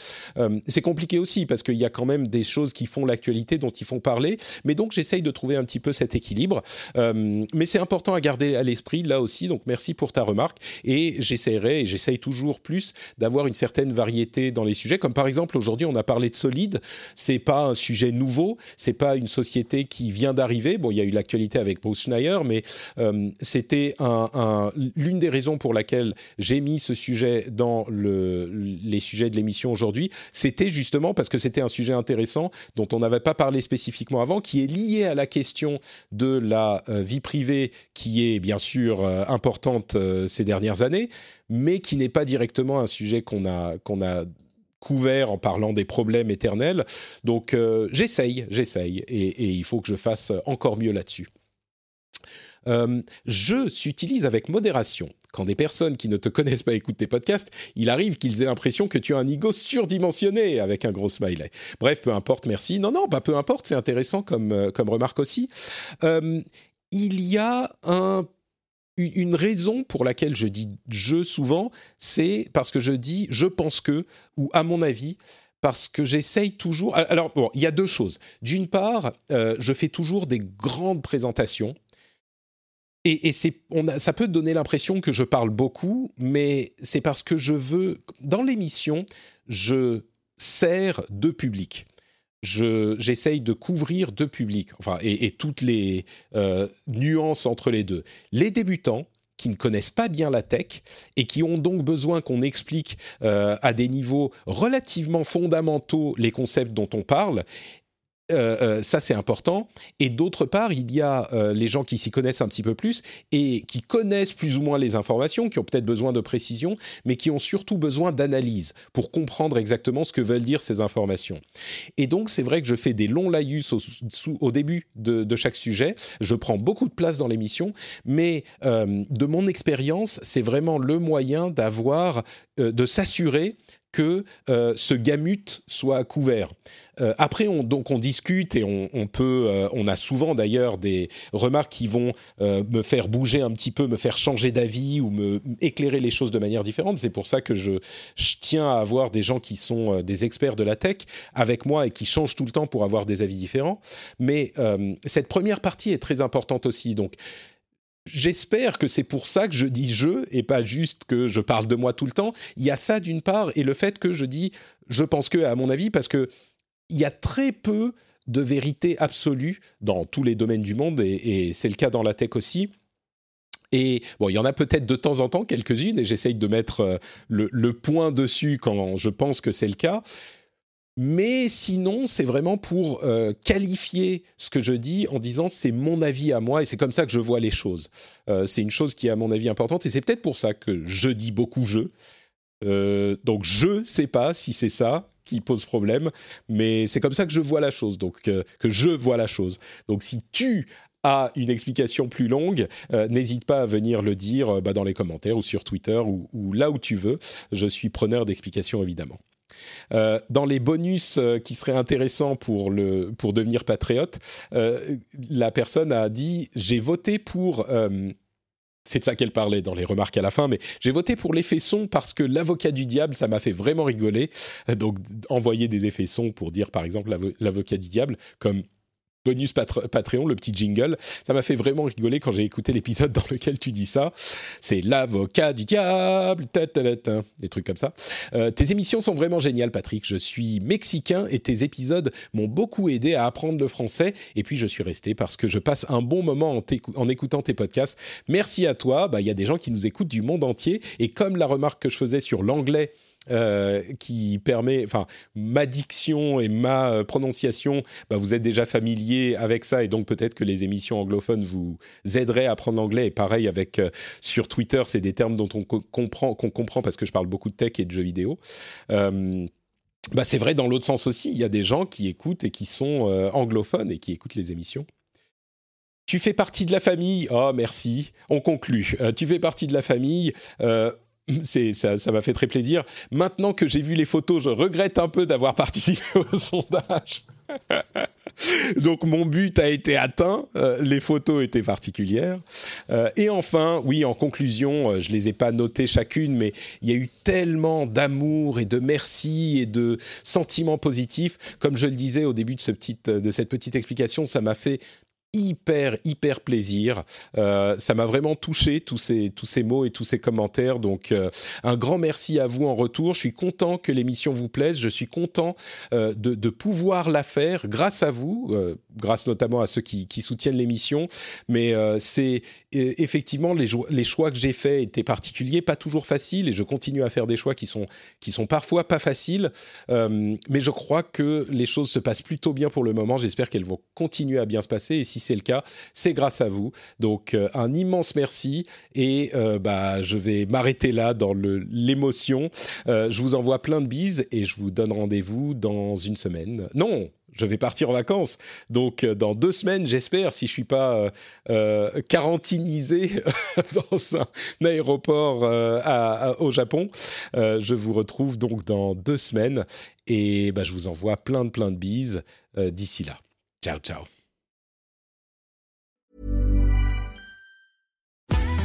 c'est compliqué aussi parce qu'il y a quand même des choses qui font l'actualité dont il faut parler. Mais donc j'essaye de trouver un petit peu cet équilibre. Euh, mais c'est important à garder à l'esprit là aussi. Donc merci pour ta remarque. Et j'essaierai et j'essaye toujours plus d'avoir une certaine variété dans les sujets. Comme par exemple aujourd'hui on a parlé de Solide. C'est pas un sujet nouveau. C'est pas une société qui vient d'arriver. Bon, il y a eu l'actualité avec Bruce Schneier, mais euh, c'était un, l'une des raisons pour laquelle j'ai mis ce sujet dans le, les sujets de l'émission aujourd'hui. C'était justement parce que c'était un sujet intéressant dont on n'avait pas parlé spécifiquement avant qui est lié à la question de la vie privée, qui est bien sûr importante ces dernières années, mais qui n'est pas directement un sujet qu'on a, a couvert en parlant des problèmes éternels. Donc j'essaye, j'essaye, et, et, il faut que je fasse encore mieux là-dessus. Euh, je s'utilise avec modération. Quand des personnes qui ne te connaissent pas écoutent tes podcasts, il arrive qu'ils aient l'impression que tu as un ego surdimensionné avec un gros smiley. Bref, peu importe, merci. Non, non, bah peu importe, c'est intéressant comme, euh, comme remarque aussi. Euh, il y a un une raison pour laquelle je dis je souvent, c'est parce que je dis je pense que, ou à mon avis, parce que j'essaye toujours. Alors, bon, il y a deux choses. D'une part, je fais toujours des grandes présentations et, c'est, ça peut donner l'impression que je parle beaucoup, mais c'est parce que je veux, dans l'émission, je sers deux publics. Je, j'essaye de couvrir deux publics, enfin, et, toutes les euh, nuances entre les deux. Les débutants, qui ne connaissent pas bien la tech et qui ont donc besoin qu'on explique euh, à des niveaux relativement fondamentaux les concepts dont on parle euh, euh, ça c'est important. Et d'autre part, il y a euh, les gens qui s'y connaissent un petit peu plus et qui connaissent plus ou moins les informations, qui ont peut-être besoin de précision, mais qui ont surtout besoin d'analyse pour comprendre exactement ce que veulent dire ces informations. Et donc c'est vrai que je fais des longs laïus au, début de, de, chaque sujet. Je prends beaucoup de place dans l'émission, mais de mon expérience, c'est vraiment le moyen d'avoir, de s'assurer que euh, ce gamut soit couvert. Euh, après, on, donc on discute et on, peut, euh, on a souvent d'ailleurs des remarques qui vont me faire bouger un petit peu, me faire changer d'avis ou me éclairer les choses de manière différente. C'est pour ça que je, je, tiens à avoir des gens qui sont des experts de la tech avec moi et qui changent tout le temps pour avoir des avis différents. Mais cette première partie est très importante aussi. Donc J'espère que c'est pour ça que je dis je et pas juste que je parle de moi tout le temps. Il y a ça d'une part et le fait que je dis je pense que à mon avis parce que il y a très peu de vérité absolue dans tous les domaines du monde et, c'est le cas dans la tech aussi. Et bon, il y en a peut-être de temps en temps quelques-unes et j'essaye de mettre euh, le, point dessus quand je pense que c'est le cas. Mais sinon, c'est vraiment pour euh, qualifier ce que je dis en disant c'est mon avis à moi et c'est comme ça que je vois les choses. Euh, c'est une chose qui est à mon avis importante et c'est peut-être pour ça que je dis beaucoup je. Euh, donc je sais pas si c'est ça qui pose problème, mais c'est comme ça que je vois la chose, donc que je vois la chose. Donc si tu as une explication plus longue, n'hésite pas à venir le dire bah, dans les commentaires ou sur Twitter ou là où tu veux. Je suis preneur d'explications évidemment. Euh, dans les bonus euh, qui seraient intéressants pour, le, pour devenir patriote, euh, la personne a dit j'ai voté pour c'est de ça qu'elle parlait dans les remarques à la fin, mais j'ai voté pour l'effet son parce que l'avocat du diable, ça m'a fait vraiment rigoler. Donc, envoyer des effets son pour dire, par exemple, l'avocat du diable, comme bonus Patreon, le petit jingle. Ça m'a fait vraiment rigoler quand j'ai écouté l'épisode dans lequel tu dis ça. C'est l'avocat du diable, des trucs comme ça. Euh, tes émissions sont vraiment géniales, Patrick. Je suis mexicain et tes épisodes m'ont beaucoup aidé à apprendre le français. Et puis je suis resté parce que je passe un bon moment en, écoutant tes podcasts. Merci à toi. Bah, il y a des gens qui nous écoutent du monde entier. Et comme la remarque que je faisais sur l'anglais, euh, qui permet, enfin, ma diction et ma euh, prononciation, bah, vous êtes déjà familier avec ça et donc peut-être que les émissions anglophones vous aideraient à apprendre l'anglais. Et pareil avec euh, sur Twitter, c'est des termes dont on comprend, qu'on comprend parce que je parle beaucoup de tech et de jeux vidéo. bah, c'est vrai dans l'autre sens aussi. Il y a des gens qui écoutent et qui sont anglophones et qui écoutent les émissions. Tu fais partie de la famille. Oh, merci. On conclut. tu fais partie de la famille. Ça, ça m'a fait très plaisir. Maintenant que j'ai vu les photos, je regrette un peu d'avoir participé au sondage. Donc mon but a été atteint, euh, les photos étaient particulières. Euh, et enfin, oui, en conclusion, euh, je les ai pas notées chacune, mais il y a eu tellement d'amour et de merci et de sentiments positifs. Comme je le disais au début de, cette petite explication, ça m'a fait hyper hyper plaisir. Euh, ça m'a vraiment touché tous ces tous ces mots et tous ces commentaires. Donc euh, un grand merci à vous en retour. Je suis content que l'émission vous plaise. Je suis content euh, de, pouvoir la faire grâce à vous, grâce notamment à ceux qui, soutiennent l'émission. Mais c'est effectivement les, les choix que j'ai faits étaient particuliers, pas toujours faciles, et je continue à faire des choix qui sont qui sont parfois pas faciles. mais je crois que les choses se passent plutôt bien pour le moment. J'espère qu'elles vont continuer à bien se passer. Et si c'est le cas, c'est grâce à vous. Donc euh, un immense merci et euh, bah je vais m'arrêter là dans l'émotion. Euh, je vous envoie plein de bises et je vous donne rendez-vous dans une semaine. Non, je vais partir en vacances. Donc, dans deux semaines, j'espère, si je suis pas quarantinisé dans un, aéroport au Japon, je vous retrouve donc dans deux semaines. Et bah, je vous envoie plein de plein de bises d'ici là. Ciao, ciao.